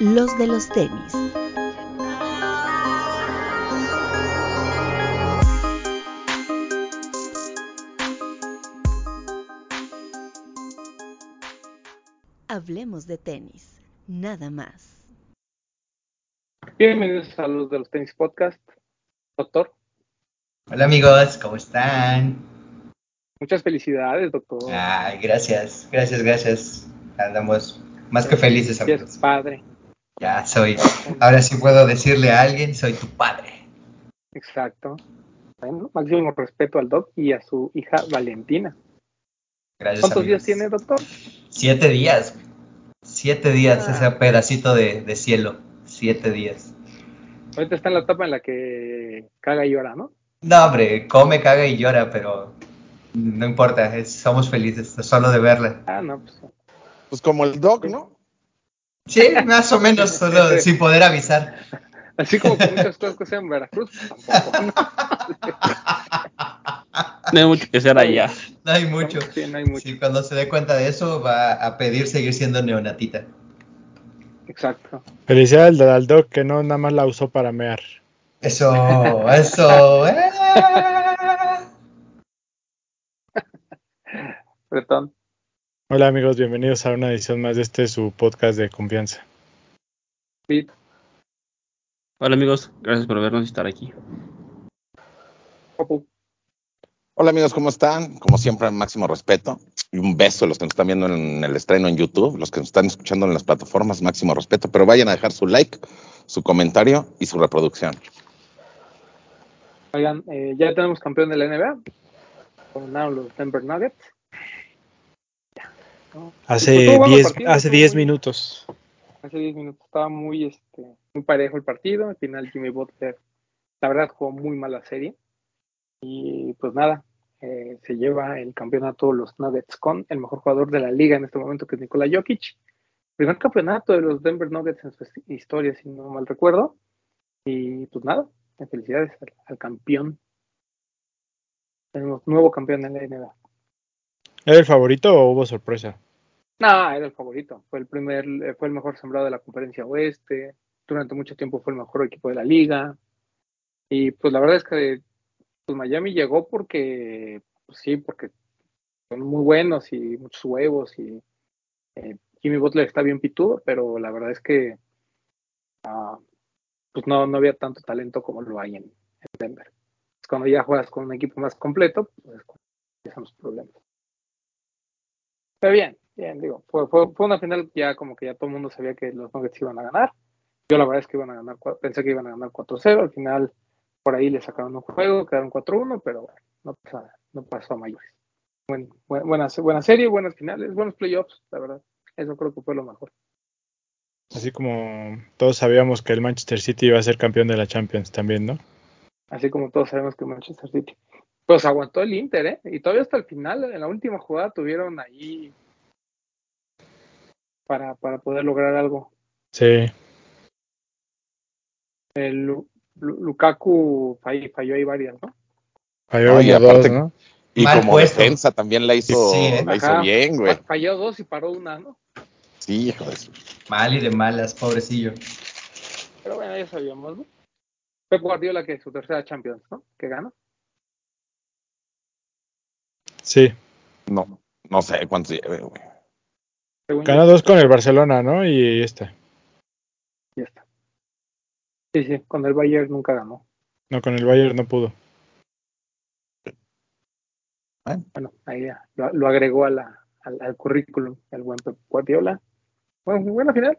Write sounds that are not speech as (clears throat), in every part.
los de los tenis. Hablemos de tenis, nada más. Bienvenidos a los de los tenis podcast, doctor. Hola amigos, ¿cómo están? Muchas felicidades, doctor. Ay, gracias, gracias, gracias. Andamos más que felices Sí, amigos. es padre. Ya soy, ahora sí puedo decirle a alguien, soy tu padre. Exacto. Bueno, máximo respeto al doc y a su hija Valentina. Gracias. ¿Cuántos amigos. días tiene, doctor? Siete días. Siete días, Ah. ese pedacito de, de cielo. Siete días. Ahorita está en la etapa en la que caga y llora, ¿no? No, hombre, come, caga y llora, pero no importa, es- somos felices solo de verla. Ah, no, pues. Pues como el Doc, ¿no? Sí, más o menos, solo sin poder avisar. Así como con muchas cosas que sean en Veracruz, tampoco. ¿no? No hay mucho que hacer allá. No hay mucho. Sí, no hay mucho. Sí, cuando se dé cuenta de eso, va a pedir seguir siendo neonatita. Exacto. Felicidades al Doc que no nada más la usó para mear. Eso, eso. eh. Bretón. Hola amigos, bienvenidos a una edición más de este su podcast de confianza. Pete. Hola amigos, gracias por vernos y estar aquí. Hola amigos, ¿cómo están? Como siempre, máximo respeto. Y un beso a los que nos están viendo en el estreno en YouTube, los que nos están escuchando en las plataformas, máximo respeto. Pero vayan a dejar su like, su comentario y su reproducción. Oigan, eh, ya tenemos campeón de la NBA. Ganaron los Denver Nuggets. Hace Estuvo bueno el 10 partido, hace estuvo 10 muy- minutos. Hace 10 minutos estaba muy, este, muy parejo el partido. Al final Jimmy Butler, la verdad, jugó muy mal la serie. Y pues nada, eh, se lleva el campeonato los Nuggets con el mejor jugador de la liga en este momento, que es Nikola Jokic. Primer campeonato de los Denver Nuggets en su historia, si no mal recuerdo. Y pues nada, felicidades al, al campeón. Tenemos nuevo campeón en la NBA. ¿Era el favorito o hubo sorpresa? No, era el favorito. Fue el primer, eh, fue el mejor sembrado de la conferencia oeste. Durante mucho tiempo fue el mejor equipo de la liga. Y pues la verdad es que pues, Miami llegó porque, pues, sí, porque son muy buenos y muchos huevos y eh, Jimmy Butler está bien pitudo, pero la verdad es que ah, pues no, no había tanto talento como lo hay en, en Denver. Cuando ya juegas con un equipo más completo, pues empiezan los problemas. Pero bien, bien, digo, fue, fue, fue una final ya como que ya todo el mundo sabía que los Nuggets iban a ganar. Yo la verdad es que iban a ganar, pensé que iban a ganar 4-0, al final por ahí le sacaron un juego, quedaron 4-1, pero bueno, no, pasa- no pasó a mayores. Buen- buena, buena serie, buenas finales, buenos playoffs, la verdad. Eso creo que fue lo mejor. Así como todos sabíamos que el Manchester City iba a ser campeón de la Champions también, ¿no? Así como todos sabemos que Manchester City. Pues aguantó el Inter, ¿eh? Y todavía hasta el final, en la última jugada, tuvieron ahí para, para poder lograr algo. Sí. El Lu- Lu- Lukaku falló, falló ahí varias, ¿no? Falló No, y uno, aparte- dos, ¿no? Y Mal como puesto. defensa también la hizo, Sí, ¿eh? la hizo bien, güey. Fa- Falló dos y paró una, ¿no? Sí, hijo de su- Mal y de malas, pobrecillo. Pero bueno, ya sabíamos, ¿no? Pep Guardiola que es su tercera Champions, ¿no? Que gana. Sí. No, no sé cuántos lleve, güey. Según yo, Ganó dos con el Barcelona, ¿no? Y esta. ya está. Sí, sí, con el Bayern nunca ganó. No, con el Bayern no pudo. Bueno, ahí ya, lo, lo agregó a la, al, al currículum el buen Pep Guardiola. Bueno, buena final.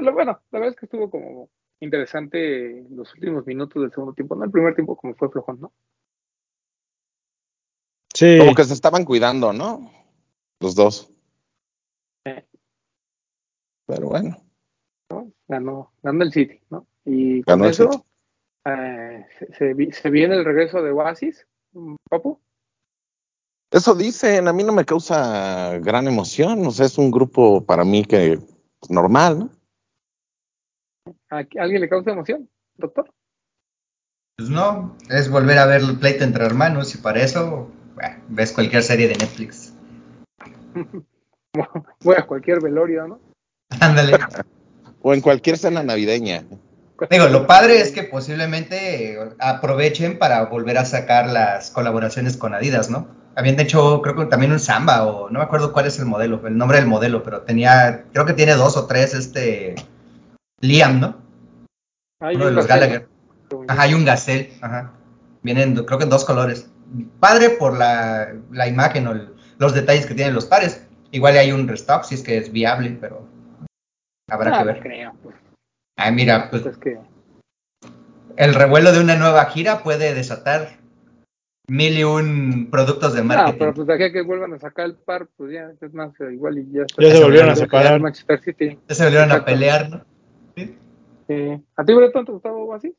Lo bueno, la verdad es que estuvo como interesante los últimos minutos del segundo tiempo, no el primer tiempo como fue flojón, ¿no? Sí. Como que se estaban cuidando, ¿no? Los dos. Pero bueno. ¿no? Ganó, ganó el City, ¿no? Y con Ganó eso eh, se, se, vi- se viene el regreso de Oasis, Papu. Eso dicen, a mí no me causa gran emoción. O sea, es un grupo para mí que pues, normal, ¿no? ¿A, a alguien le causa emoción, doctor? Pues no, es volver a ver el pleito entre hermanos y para eso bueno, ves cualquier serie de Netflix. (laughs) Voy a cualquier velorio, ¿no? (laughs) Ándale. O en cualquier cena navideña. Digo, lo padre es que posiblemente aprovechen para volver a sacar las colaboraciones con Adidas, ¿no? Habían hecho, creo que también un Samba, o no me acuerdo cuál es el modelo, el nombre del modelo, pero tenía, creo que tiene dos o tres, este, Liam, ¿no? Hay Uno de los Gallagher. Ajá, hay un Gazelle, ajá. Vienen, creo que en dos colores. Padre por la, la imagen o el- los detalles que tienen los pares. Igual hay un restock si es que es viable, pero habrá que no ver. creo. Pues, Ah, mira, pues es que el revuelo de una nueva gira puede desatar mil y un productos de Ah, marketing. pero pues de aquí a que vuelvan a sacar el par, pues ya es más eh, igual y ya está. Ya se volvieron a separar. Manchester City. Ya se volvieron a pelear, ¿no? Sí. ¿A ti, Breton, te gustaba algo así?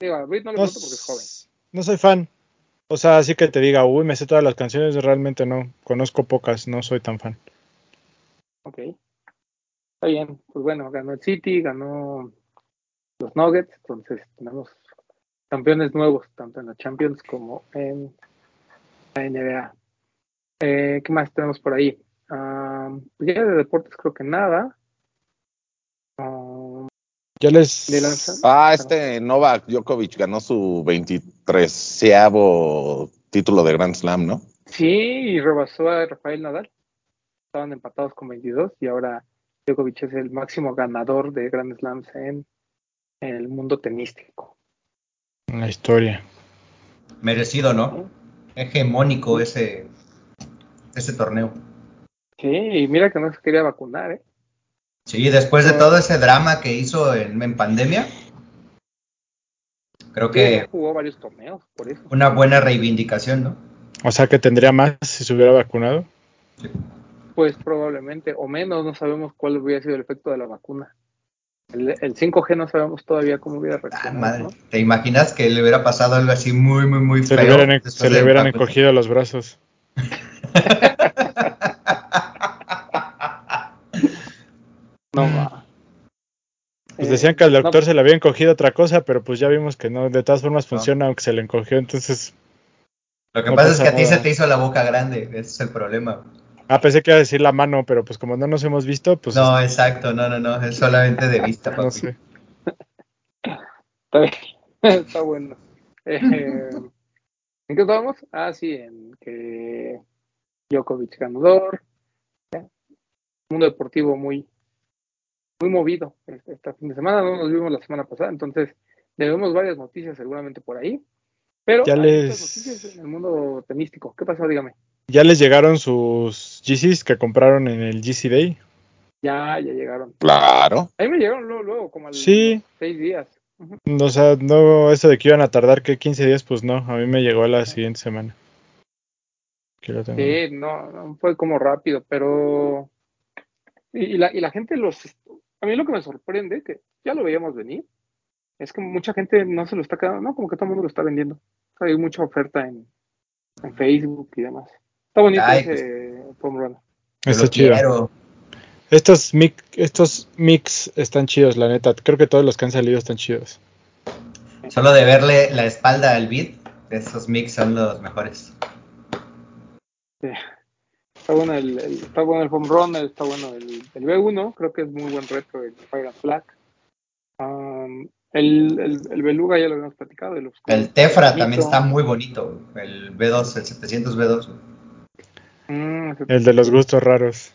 Digo, a Brit no le No, pregunto porque es joven. no soy fan. O sea, así que te diga, uy, me sé todas las canciones, realmente no. Conozco pocas, no soy tan fan. Ok. Está bien. Pues bueno, ganó el City, ganó los Nuggets, entonces tenemos campeones nuevos, tanto en la Champions como en la NBA. Eh, ¿Qué más tenemos por ahí? Ah, pues ya de deportes creo que nada. Ya les... de. Ah, este Novak Djokovic ganó su 23 título de Grand Slam, ¿no? Sí, y rebasó a Rafael Nadal. Estaban empatados con 22 y ahora Djokovic es el máximo ganador de Grand Slams en, en el mundo tenístico. La historia. Merecido, ¿no? Hegemónico ese, ese torneo. Sí, y mira que no se quería vacunar, ¿eh? Sí, después de todo ese drama que hizo en, en pandemia, creo Sí, que jugó varios torneos, por eso. una buena reivindicación, ¿no? O sea, que tendría más si se hubiera vacunado. Pues probablemente, o menos, no sabemos cuál hubiera sido el efecto de la vacuna. El, el 5G no sabemos todavía cómo hubiera Ah, reaccionado, madre. ¿no? ¿Te imaginas que le hubiera pasado algo así muy, muy, muy Se feo? le hubieran, después se le hubieran encogido los brazos. (laughs) No va. Pues Eh, decían que al no, doctor se le había encogido otra cosa, pero pues ya vimos que no. De todas formas funciona aunque se le encogió. Entonces, Lo que No pasa es que a ti se te hizo la boca grande, ese es el problema. Ah, pensé que iba a decir la mano, pero pues como no nos hemos visto, pues no, exacto, no, no, no, es solamente de vista, (laughs) papi. no sé. Está bien, (laughs) está bueno. Eh, ¿En qué estábamos? Ah, sí, en que Djokovic ganador. Ya. Mundo deportivo muy, muy movido este este fin de semana. No nos vimos la semana pasada, entonces debemos varias noticias seguramente por ahí. Pero Ya hay les- noticias en el mundo tenístico. ¿Qué pasó? Dígame. Ya les llegaron sus GCs que compraron en el GC Day. Ya, ya llegaron. Claro. A mí me llegaron luego, luego como a los Sí. seis días. O sea, no, eso de que iban a tardar que 15 días, pues no. A mí me llegó la siguiente semana. Aquí lo tengo. Sí, no, no fue como rápido, pero. Y, y la, y la gente los. A mí lo que me sorprende, que ya lo veíamos venir, es que mucha gente no se lo está quedando, no, como que todo el mundo lo está vendiendo. Hay mucha oferta en, en Facebook y demás. Está bonito Ay, ese foam runner. Yo Está chido. Estos, mic, estos mix están chidos, la neta. Creo que todos los que han salido están chidos. Solo de verle la espalda al beat, esos mix son los mejores. Está bueno el, el- está bueno el foam runner, está bueno el, el B1, creo que es muy buen retro el Fire and Flag. Um, el, el, el Beluga ya lo habíamos platicado. El, Tefra también está muy bonito, el B2, el 700 B2. Mm, El de los gustos raros.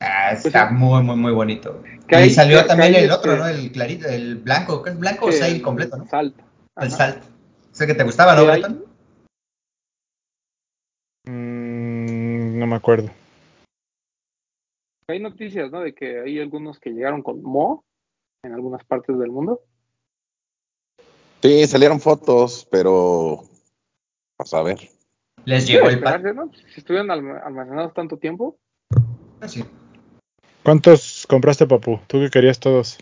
Ah, está muy, muy, muy bonito. Que y salió que también el otro, este- ¿no? El clarito, el blanco, ¿qué es blanco o sail el completo, no? Salt. El Ajá. salt. Ese que te gustaba, ¿no, Breton? Mm, no me acuerdo. Hay noticias, ¿no? De que hay algunos que llegaron con Mo en algunas partes del mundo. Sí, salieron fotos, pero. Vamos a ver. Les Sí, llegó el pack. esperarse, ¿no? Si estuvieron alm- almacenados tanto tiempo. Sí. ¿Cuántos compraste, papu? Tú que querías todos.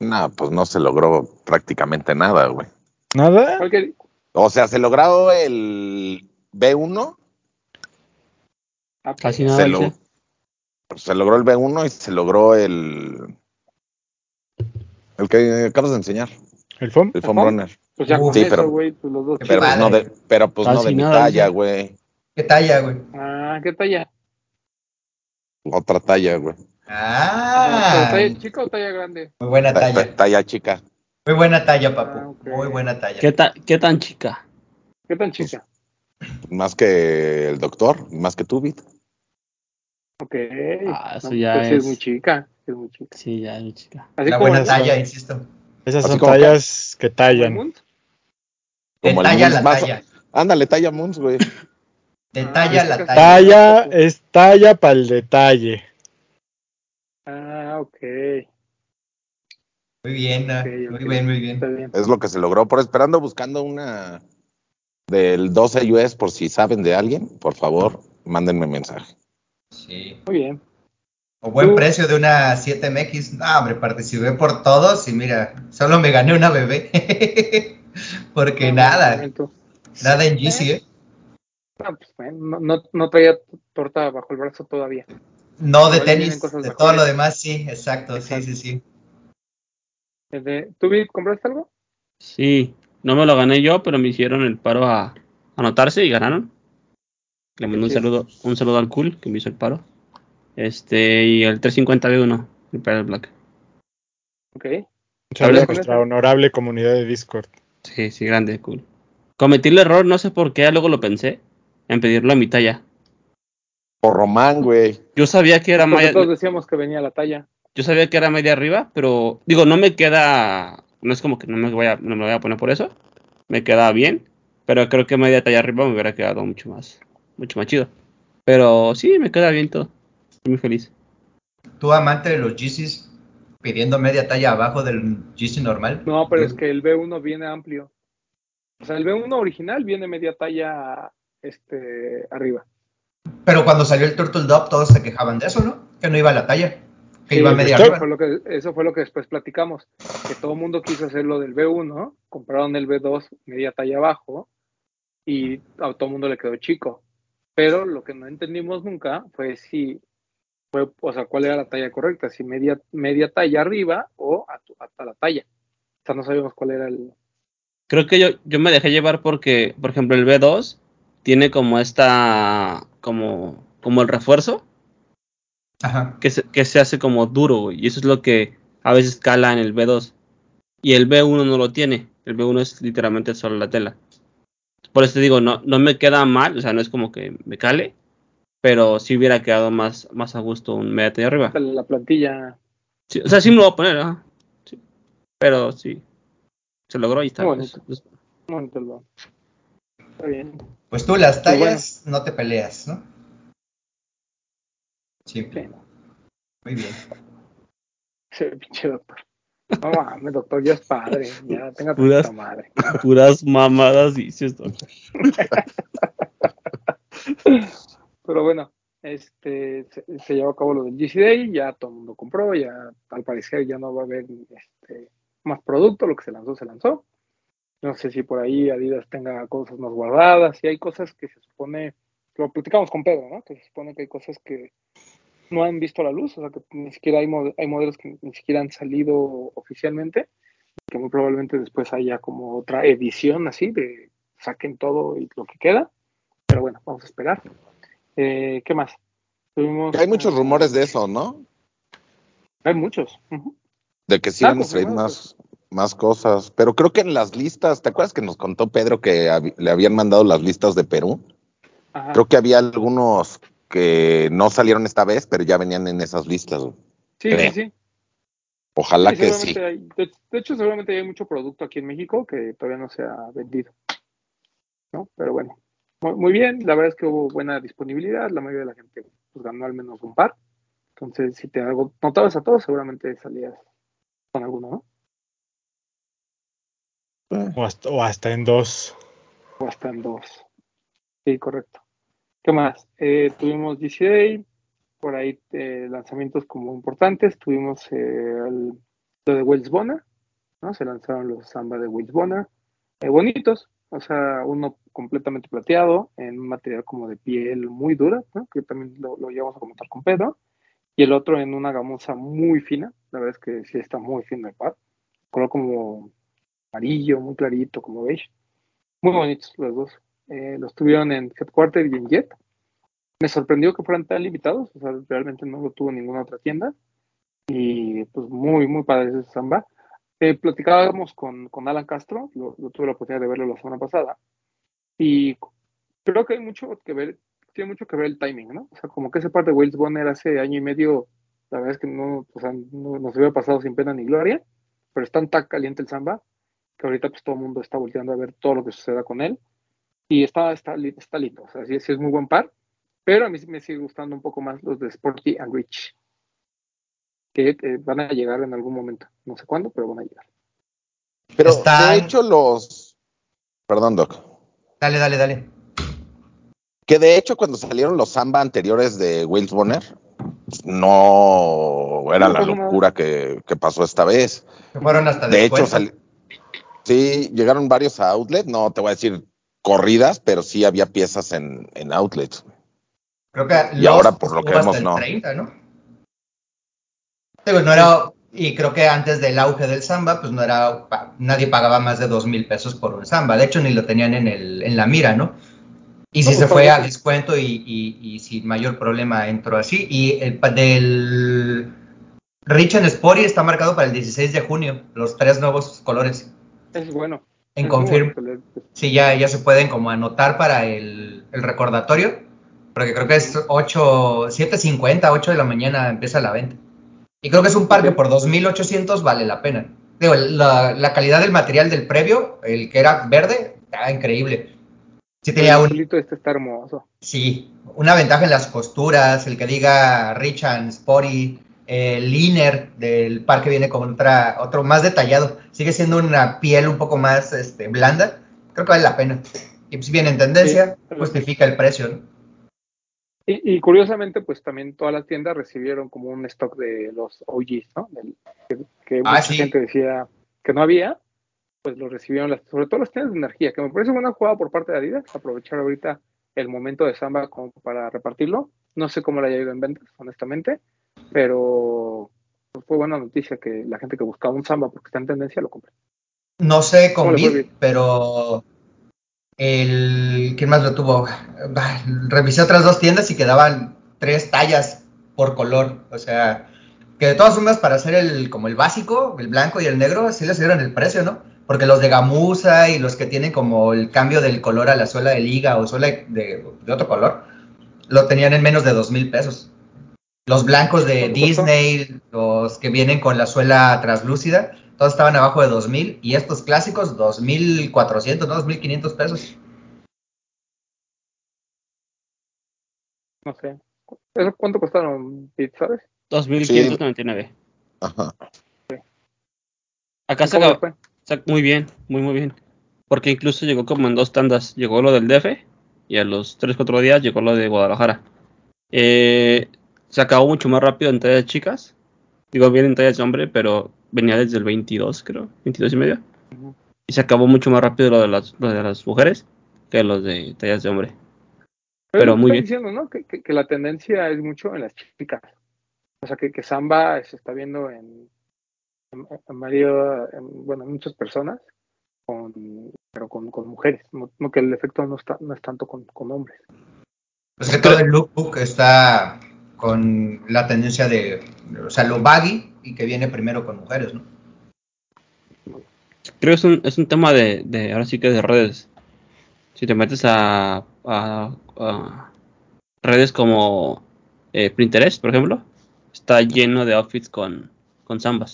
No, pues no se logró prácticamente nada, güey. ¿Nada? O sea, se logró el B1, ah, Casi pues, nada. se, lo- se logró el B1 y se logró el. El que acabas de enseñar, ¿El FOM? el foam ¿Foam? runner. Pues ya sí, eso, pero- güey, pues los dos Pero pues no de, pero pues no Casi de mi talla, güey. ¿Qué talla, güey? Ah, ¿qué talla? Otra talla, güey. Ah, ¿Pero ¿Talla chica o talla grande? muy buena Ta- ta- talla. Talla chica. Muy buena talla, papu. Ah. Muy buena talla. ¿Qué, ta- ¿Qué tan chica? ¿Qué tan chica? Más que el doctor, más que tú, Vit. Ok. Ah, eso No, ya pues sí es es- muy chica. sí es muy chica. Sí, ya es muy chica. Así Una como buena talla, insisto. Esas Así son como tallas que tallan. Como talla la más- talla. Ándale, talla Moons, güey. (laughs) De Ah, talla es la talla. Talla es talla para el detalle. Ah, ok. Muy bien, ah, muy bien, muy bien. bien. Es lo que se logró. Por esperando, buscando una del 12 US, por si saben de alguien, por favor, mándenme mensaje. Sí. Muy bien. O buen Tú- precio de una 7MX. No, hombre, participé por todos y mira, solo me gané una bebé. (laughs) Porque No, nada, nada en GC, ¿eh? Ah, pues, bueno, no, no, no traía torta bajo el brazo todavía. No de tenis, de mejores. todo lo demás, sí, exacto, Exacto. sí, sí, sí. Este, ¿Tú, compraste algo? Sí, no me lo gané yo, pero me hicieron el paro a anotarse y ganaron. Le mando un saludo, un saludo al cool que me hizo el paro. Este, y el 350B1, el Pedal Black. Ok. Un saludo Hablas a con nuestra ese. honorable comunidad de Discord. Sí, sí, grande, cool. Cometí el error, no sé por qué, luego lo pensé, en pedirlo a mi talla. Por Román, güey. Yo sabía que era Porque media, todos decíamos que venía la talla. yo sabía que era media arriba, pero digo, no me queda, no es como que no me voy a, no me voy a poner por eso, me queda bien, pero creo que media talla arriba me hubiera quedado mucho más, mucho más chido. Pero sí, me queda bien todo. Estoy muy feliz. Tú, amante de los GCs, pidiendo media talla abajo del GC normal. No, pero es que el B1 viene amplio. O sea, el B1 original viene media talla este, arriba. Pero cuando salió el Turtle Dove, todos se quejaban de eso, ¿no? Que no iba a la talla, que Sí, iba media eso arriba. fue, lo que, eso fue lo que después platicamos. Que todo el mundo quiso hacer lo del B1, compraron el B2 media talla abajo y a todo el mundo le quedó chico. Pero lo que no entendimos nunca fue si fue, o sea, cuál era la talla correcta, si media, media talla arriba o hasta la talla. O sea, no sabíamos cuál era el. Creo que yo, yo me dejé llevar porque, por ejemplo, el B2 tiene como esta, como, como el refuerzo, Ajá. que se, que se hace como duro, güey, y eso es lo que a veces cala en el B2. Y el B1 no lo tiene, el B1 es literalmente solo la tela. Por eso te digo, no, no me queda mal, o sea, no es como que me cale, pero sí hubiera quedado más, más a gusto un media arriba. La plantilla. Sí, o sea, sí me lo voy a poner, sí. pero sí, se logró y está. Pues, bonito. pues, Está bien. Pues tú las Pues tallas no te peleas, ¿no? Sí, Sí. muy bien. Sí, pinche doctor. No mames, doctor, ya es padre. Ya tenga Puras- madre. puras mamadas dices, doctor. (laughs) Pero bueno, este se, se llevó a cabo lo del GC Day, ya todo el mundo compró, ya al parecer ya no va a haber este, más producto, lo que se lanzó, se lanzó. No sé si por ahí Adidas tenga cosas más guardadas, y hay cosas que se supone, lo platicamos con Pedro, ¿no? Que se supone que hay cosas que no han visto la luz, o sea que ni siquiera hay, mod- hay modelos que ni siquiera han salido oficialmente, que muy probablemente después haya como otra edición así, de saquen todo y lo que queda. Pero bueno, vamos a esperar. Eh, ¿Qué más? Tuvimos, Hay muchos ah, rumores de eso, ¿no? Hay muchos. De que sí Ah, van a salir confirmado, más, más cosas. Pero creo que en las listas, ¿te acuerdas que nos contó Pedro que hab- le habían mandado las listas de Perú? Ajá. Creo que había algunos que no salieron esta vez, pero ya venían en esas listas. sí, creo. sí, sí. Ojalá Sí, que sí. hay- de, de hecho, seguramente hay mucho producto aquí en México que todavía no se ha vendido. ¿no? Pero bueno, muy, muy bien. La verdad es que hubo buena disponibilidad. La mayoría de la gente pues, ganó al menos un par. Entonces, si te algo, notabas a todos, seguramente salías con alguno, ¿no? O hasta, o hasta en dos. O hasta en dos. Sí, correcto. ¿Qué más? Eh, tuvimos DCA, por ahí eh, lanzamientos como importantes. Tuvimos eh, el- lo de Wells Bonner, ¿no? Se lanzaron los Samba de Wells Bonner. Eh, bonitos, o sea, uno completamente plateado, en un material como de piel muy dura. Que también lo, llevamos a comentar con Pedro. Y el otro en una gamuza muy fina, la verdad es que sí está muy fino el par. Color como amarillo, muy clarito, como veis. Muy bonitos los dos. Eh, los tuvieron en Headquarter y en Jet. me sorprendió que fueran tan limitados, o sea, realmente no lo tuvo ninguna otra tienda. Y pues muy, muy padre ese samba. Eh, platicábamos con, con Alan Castro, lo, lo tuve la oportunidad de verlo la semana pasada, y creo que hay mucho que ver, tiene mucho que ver el timing, ¿no? O sea, como que ese par de Wales Bonner hace año y medio, la verdad es que no, o sea, no nos hubiera pasado sin pena ni gloria, pero es tan, caliente el samba que ahorita pues todo el mundo está volteando a ver todo lo que suceda con él y está, está, está lindo, o sea, sí, sí es muy buen par, pero a mí me sigue gustando un poco más los de Sporty and Rich, que eh, van a llegar en algún momento, no sé cuándo, pero van a llegar. Pero Están- de hecho los... Perdón, Doc. Dale, dale, dale. Que de hecho cuando salieron los samba anteriores de Wales Bonner, no era No la locura que, que pasó esta vez. Se fueron hasta De hecho, sali- sí, llegaron varios a outlet, no te voy a decir corridas, pero sí había piezas en, en outlets. Creo que Y ahora, por lo que vemos, no. 30, ¿no? No era, y creo que antes del auge del samba, pues no era, nadie pagaba más de dos mil pesos por un samba. De hecho, ni lo tenían en, el, en la mira, ¿no? Y si No, se pues, fue a descuento y, y- y sin mayor problema entró así. Y el del Rich and Sporty está marcado para el 16 de junio, los tres nuevos colores. Es bueno. En es confirm, bueno Sí, ya, ya se pueden como anotar para el, el recordatorio, porque creo que es 8, 7.50, 8 de la mañana empieza la venta. Y creo que es un par que por 2.800 vale la pena. Digo, la, la calidad del material del previo, el que era verde, estaba increíble. Sí tenía un, este está hermoso. sí, una ventaja en las costuras, el que diga Rich and Sporty, el liner del par que viene con otra, otro más detallado. Sigue siendo una piel un poco más este, blanda. Creo que vale la pena. Y pues, si viene en tendencia, Sí. justifica el precio. ¿no? Y, y curiosamente, pues también todas las tiendas recibieron como un stock de los OGs, ¿no? Del- que que Ah, mucha sí. gente decía que no había, pues lo recibieron, las, sobre todo las tiendas de energía, que me parece buena jugada por parte de Adidas, aprovechar ahorita el momento de Samba como para repartirlo. No sé cómo le haya ido en ventas, honestamente, pero pues, fue buena noticia que la gente que buscaba un Samba porque está en tendencia lo compre. No sé con pero el ¿quién más lo tuvo? Revisé otras dos tiendas y quedaban tres tallas por color. O sea, que de todas formas para hacer el como el básico, el blanco y el negro, sí les dieron el precio, ¿no? Porque los de gamuza y los que tienen como el cambio del color a la suela de liga o suela de, de otro color, lo tenían en menos de dos mil pesos. Los blancos de. Disney, los que vienen con la suela translúcida, todos estaban abajo de 2000 y estos clásicos 2400, no 2500 pesos. No sé. ¿Eso cuánto costaron, sabes? 2.599. Ajá. Acá se ¿Cómo le acabó- fue? muy bien, muy muy bien. Porque incluso llegó como en dos tandas. Llegó lo del DF y a los 3-4 días llegó lo de Guadalajara. Eh, se acabó mucho más rápido en tallas chicas. Digo bien en tallas de hombre, pero venía desde el 22, creo, 22 y medio. Y se acabó mucho más rápido lo de las, lo de las mujeres que los de tallas de hombre. Pero, muy bien. diciendo, ¿no? Que, que- que la tendencia es mucho en las chicas. O sea, que, que Samba se está viendo en, en, en Mario- en- bueno, en muchas personas, con, pero con, con mujeres. No, no que el efecto no, está, no es tanto con, con hombres. Pues que todo el lookbook está con la tendencia de, o sea, lo baggy y que viene primero con mujeres, ¿no? Creo que es un, es un tema de, de, ahora sí que de redes. Si te metes a, a- a redes como eh, Pinterest, por ejemplo, está lleno de outfits con, con zambas.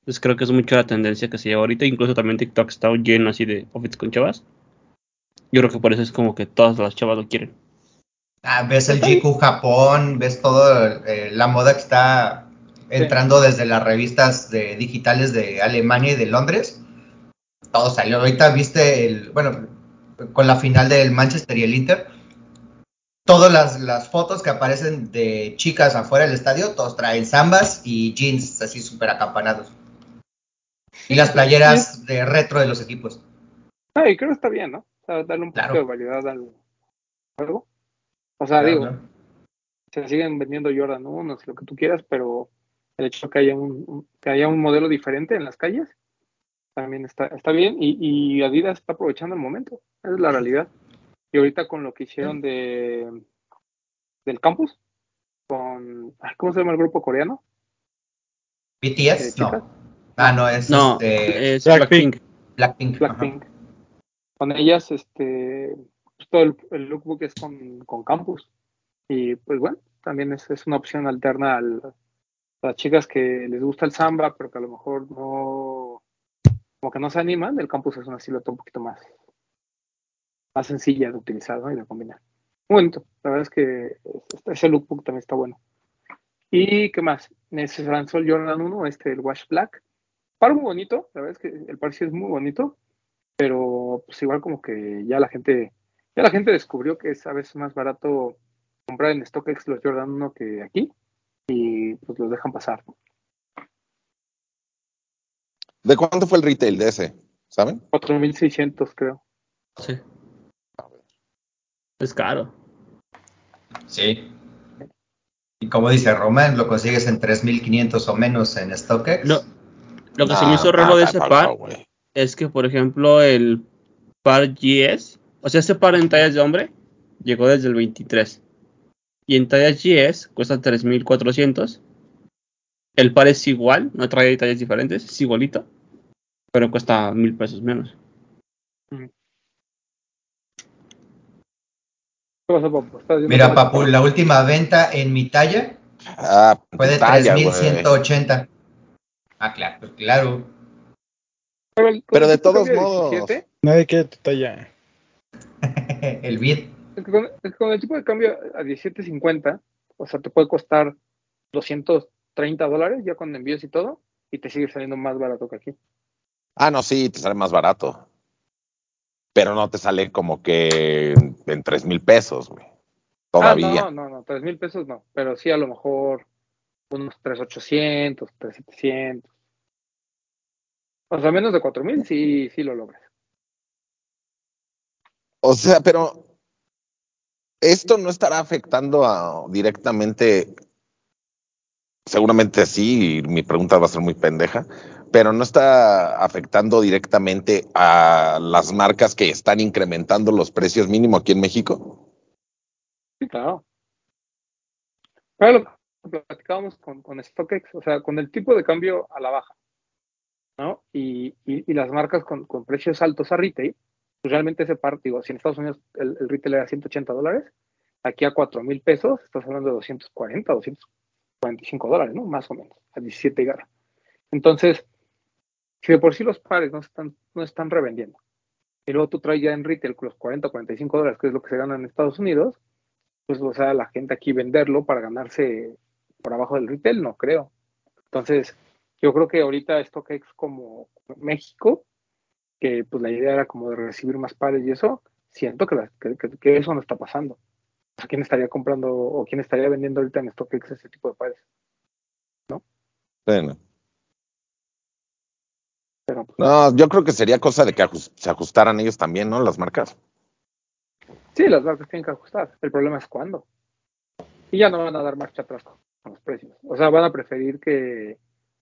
Entonces creo que es mucho la tendencia que se lleva ahorita. Incluso también TikTok está lleno así de outfits con chavas. Yo creo que por eso es como que todas las chavas lo quieren. Ah, ves el GQ Japón, ves todo eh, la moda que está entrando desde las revistas de, digitales de Alemania y de Londres. Todo salió. Ahorita viste el, bueno, con la final del Manchester y el Inter. Todas las, las fotos que aparecen de chicas afuera del estadio, todos traen zambas y jeans así súper acampanados. Y las playeras de retro de los equipos. Ah, y creo que está bien, ¿no? O sea, darle un Claro. de variedad al juego. O sea, Claro, digo, claro. se siguen vendiendo Jordan 1, lo que tú quieras, pero el hecho de que haya un, que haya un modelo diferente en las calles también está, está bien y, y Adidas está aprovechando el momento, esa es la realidad. Y ahorita con lo que hicieron de del campus con, ¿cómo se llama el grupo coreano? BTS, no. Ah, no, es No, este, es Blackpink. Blackpink. Blackpink. Con ellas, este, pues, todo el, el lookbook es con, con campus. Y pues bueno, también es, es una opción alterna al- las chicas que les gusta el samba, pero que a lo mejor no, como que no se animan. El campus es una silueta un poquito más, más sencilla de utilizar ¿no? y de combinar. Muy la verdad es que este- ese lookbook también está bueno. ¿Y qué más? Se lanzó el Jordan 1, este, el Wash Black. Par muy bonito, la verdad es que el par es muy bonito pero pues igual como que ya la gente ya la gente descubrió que es a veces más barato comprar en StockX los Jordan 1 que aquí y pues los dejan pasar. ¿no? ¿De cuánto fue el retail de ese? ¿Saben? 4.600 creo. Sí. Es caro. Sí. Y como dice Román, lo consigues en 3.500 o menos en StockX. Lo, lo que se Ah, me hizo raro de ah, ese ah, par ah, es que, por ejemplo, el par GS, o sea, ese par en tallas de hombre, llegó desde el 23. Y en tallas GS cuesta 3.400. El par es igual, no trae tallas diferentes, es igualito, pero cuesta mil pesos menos. ¿Qué pasó, Papu? ¿Estás viendo Mira, Papu, la última venta en mi talla Ah, fue de talla, güey. 3.180. Ah, claro, claro. Pero, de todos modos. 17, Nadie quiere tu talla. (laughs) El bid. Es que con, es que con el tipo de cambio a 17.50, o sea, te puede costar 230 dólares ya con envíos y todo, y te sigue saliendo más barato que aquí. Ah, no, sí, te sale más barato. Pero no te sale como que en, en tres mil pesos, güey. Todavía. Ah, no, no, no, 3 mil pesos no, pero sí a lo mejor unos 3,800, 3,700. O sea, menos de 4 mil sí, sí lo logras. O sea, pero esto no estará afectando directamente. Seguramente sí, y mi pregunta va a ser muy pendeja, pero no está afectando directamente a las marcas que están incrementando los precios mínimo aquí en México. Sí, claro. Pero platicábamos con, con StockX, o sea, con el tipo de cambio a la baja, ¿no? Y, y, y las marcas con, con precios altos a retail, realmente ese par, digo, si en Estados Unidos el, retail era 180 dólares, aquí a 4 mil pesos estás hablando de 240, 245 dólares, ¿no? Más o menos, a 17 y garra. Entonces, si de por sí los pares no están, no están revendiendo, y luego tú traes ya en retail los 40 45 dólares, que es lo que se gana en Estados Unidos, pues, o sea, la gente aquí venderlo para ganarse por abajo del retail, no creo. Entonces, yo creo que ahorita StockX como México, que pues la idea era como de recibir más pares y eso, siento que, la- que, que- eso no está pasando. O sea, ¿quién estaría comprando o quién estaría vendiendo ahorita en StockX ese tipo de pares? Bueno, Pero pues, no, yo creo que sería cosa de que ajus- se ajustaran ellos también, ¿no? Las marcas. sí, las marcas tienen que ajustar. El problema es cuándo. Y ya no van a dar marcha atrás con los precios. O sea, van a preferir que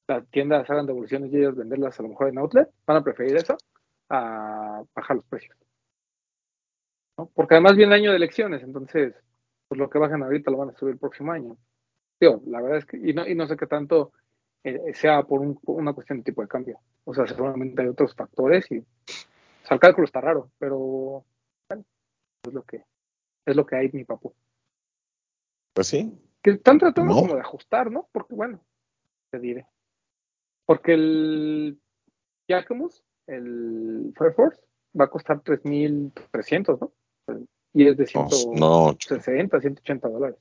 las tiendas hagan devoluciones y ellos venderlas a lo mejor en outlet. Van a preferir eso a bajar los precios. ¿no? Porque además viene el año de elecciones, entonces, pues lo que bajan ahorita lo van a subir el próximo año. Digo, la verdad es que, y no, y no sé qué tanto eh, sea por, un- por una cuestión de tipo de cambio. O sea, seguramente hay otros factores y, o sea, el cálculo está raro, pero bueno, es lo que, es lo que hay, mi papu. Pues sí. Que están tratando No. como de ajustar, ¿no? Porque bueno, te diré. Porque el Jacquemus, el Fire Force, va a costar 3.300, ¿no? Y es de No, 160, no, 180 dólares.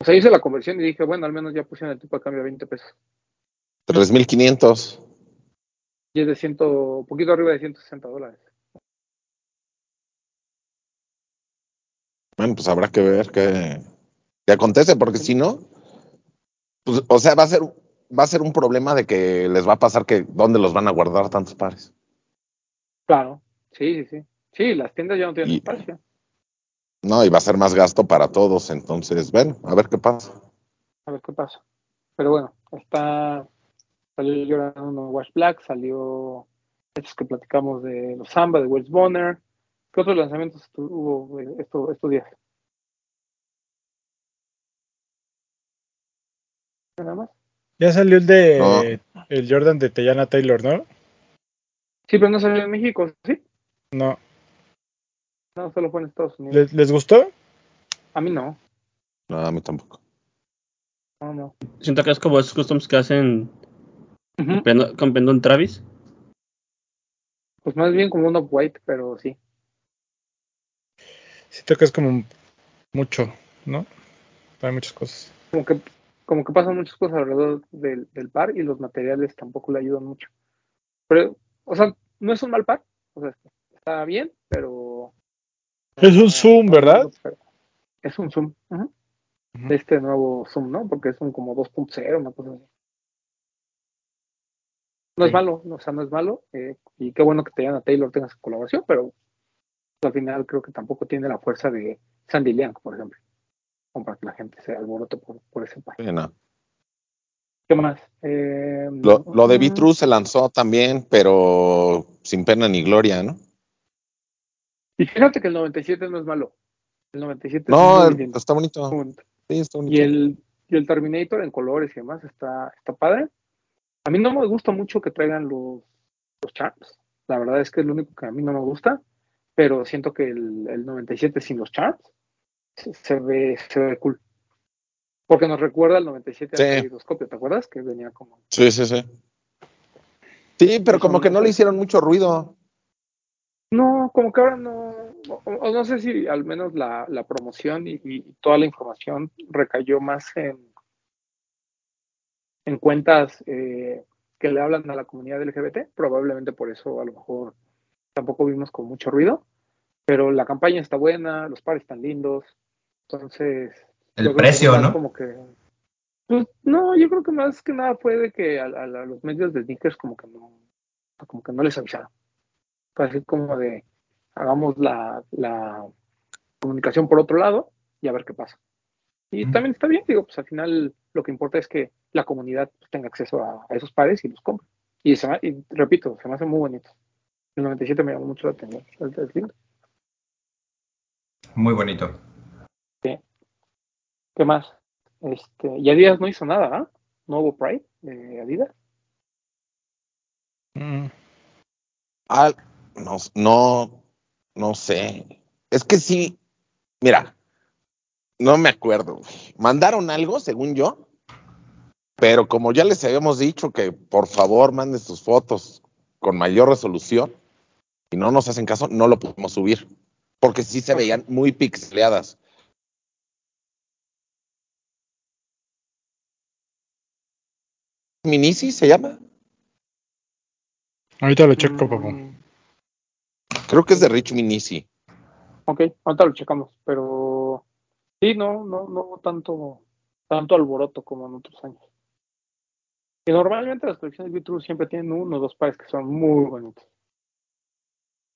O sea, hice la conversión y dije, bueno, al menos ya pusieron el tipo de cambio a 20 pesos. 3.500. Y es de 100, un poquito arriba de 160 dólares. Bueno, pues habrá que ver qué, qué acontece, porque si no, pues, o sea, va a ser, va a ser un problema de que les va a pasar que dónde los van a guardar tantos pares. Claro, sí, sí, sí. Sí, las tiendas ya no tienen y, espacio. No, y va a ser más gasto para todos, entonces, bueno, a ver qué pasa. A ver qué pasa. Pero bueno, está salió llorando Wash Black, salió estos que platicamos de los Samba, de Wells Bonner. ¿Qué otros lanzamientos hubo eh, estos, estos días? Nada más. Ya salió el de No. el Jordan de Teyana Taylor, ¿no? Sí, pero no salió en México, ¿sí? No. No, solo fue en Estados Unidos. ¿Les, les gustó? A mí no. No, a mí tampoco. No, no. Siento que es como esos customs que hacen con Pendón Travis. Pues más bien como un off-white, pero sí. Siento que es como mucho, ¿no? Hay muchas cosas. Como que, como que pasan muchas cosas alrededor del, del par y los materiales tampoco le ayudan mucho. Pero, o sea, no es un mal par. O sea, está bien, pero. Es un zoom, ¿verdad? Es un zoom. De este nuevo zoom, ¿no? Porque es un como 2.0, una cosa así. No es malo, o sea, no es malo. eh, y qué bueno que te a Taylor tenga su colaboración, pero al final creo que tampoco tiene la fuerza de Sandy Liang, por ejemplo. Como para que la gente se alborote por, por ese no. ¿Qué más? Eh, Lo, lo de Vitrus se lanzó también, pero sin pena ni gloria, ¿no? Y fíjate que el 97 no es malo. El 97 es No, muy el- está bonito. Sí, está bonito. Y el, y el Terminator en colores y demás está, está padre. A mí no me gusta mucho que traigan los, los charms. La verdad es que es lo único que a mí no me gusta. Pero siento que el, el 97 sin los charms se, ve, se ve cool. Porque nos recuerda al 97 Sí. al calidoscopio, ¿te acuerdas? Que venía como. Sí, sí, sí. Sí, pero como que no le hicieron mucho ruido. No, como que ahora no. O, o no sé si al menos la, la promoción y, y toda la información recayó más en, en cuentas eh, que le hablan a la comunidad LGBT. Probablemente por eso a lo mejor tampoco vimos con mucho ruido. Pero la campaña está buena, los pares están lindos. Entonces. El precio, ¿no? Como que. Pues, no, yo creo que más que nada fue de que a, a- a los medios de sneakers como que no, como que no les avisaron. Fue así como de hagamos la, la comunicación por otro lado y a ver qué pasa. Y Ujú. también está bien, digo, pues al final lo que importa es que la comunidad pues, tenga acceso a, a esos pares y los compre. Y, se me- y repito, se me hace muy bonito. El 97 me llamó mucho la atención. Es lindo. Muy bonito. ¿Qué más? Este, y Adidas no hizo nada, ¿ah? No hubo Pride de Adidas. Mm. Ah, no, no, no sé. Es que sí, mira, no me acuerdo. Mandaron algo, según yo, pero como ya les habíamos dicho que por favor manden sus fotos con mayor resolución y no nos hacen caso, no lo podemos subir. Porque sí se veían muy pixeleadas. ¿Minisi se llama? Ahorita lo checo. Mm, Creo que es de Rich Minisi. Ok, ahorita lo checamos, pero sí, no, no, no hubo tanto, tanto alboroto como en otros años. Y normalmente las colecciones Vitru siempre tienen uno o dos pares que son muy bonitos.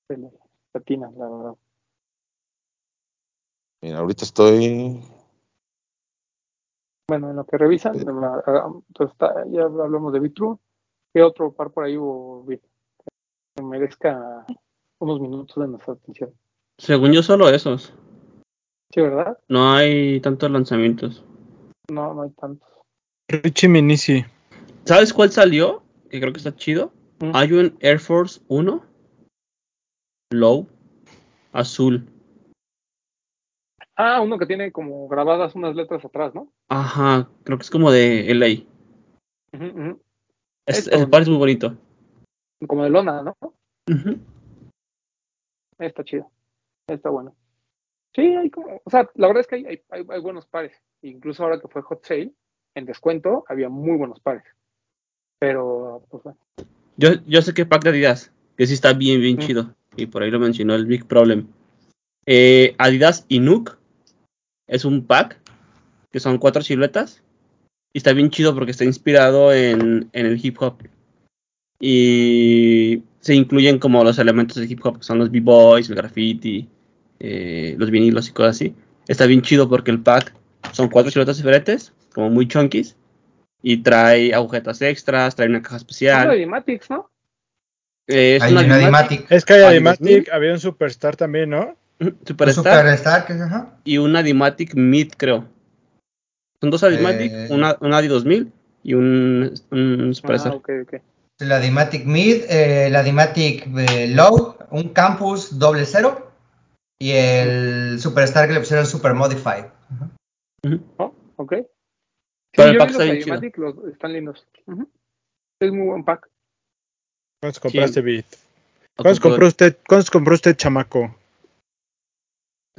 Se le patinan, la verdad. Mira, ahorita estoy. Bueno, en lo que revisan, Sí. en la- ah, pues está- ya hablamos de Vitru. ¿Qué otro par por ahí hubo que merezca unos minutos de nuestra atención? Según yo, solo esos. Sí, ¿verdad? No hay tantos lanzamientos. No, no hay tantos. Richie Minisi. ¿Sabes cuál salió? Que creo que está chido. Mm. Hay un Air Force 1 Low azul. Ah, uno que tiene como grabadas unas letras atrás, ¿no? Ajá, creo que es como de LA. Es, Esto, el par es muy bonito. Como de lona, ¿no? Ujú. Está chido. Está bueno. Sí, hay como, o sea, la verdad es que hay, hay, hay- buenos pares. Incluso ahora que fue Hot Sale, en descuento, había muy buenos pares. Pero, pues bueno. Yo, yo sé que pack de Adidas, que sí está bien, bien chido. Y por ahí lo mencionó el Big Problem. Eh, Adidas Inuk es un pack que son cuatro siluetas. Y está bien chido porque está inspirado en, en el hip hop. Y se incluyen como los elementos del hip hop, que son los b-boys, el graffiti, eh, los vinilos y cosas así. Está bien chido porque el pack son cuatro siluetas diferentes, como muy chunkies. Y trae agujetas extras, trae una caja especial. de Matics, ¿no? Eh, es Hay una. Es que hay Adimatic, 2000. había un Superstar también, ¿no? (clears throat) Un Superstar Superstar, ajá. y una Dimatic Mid, creo. Son dos Adimatic, Eh. una, una Adi 2000 y un, un suppressor. Ah, ok, ok. La Dimatic Mid, eh, la Dimatic eh, Low, un Campus doble cero y el Superstar que le pusieron Super Modified. Oh, ok. Sí, Pero el yo pack vi está los bien chido. Idiomatic, los están lindos. Es muy buen pack. ¿Cuántos compraste, Bit? ¿Cuántos compró- compró usted, ¿Cuántos compró usted, chamaco?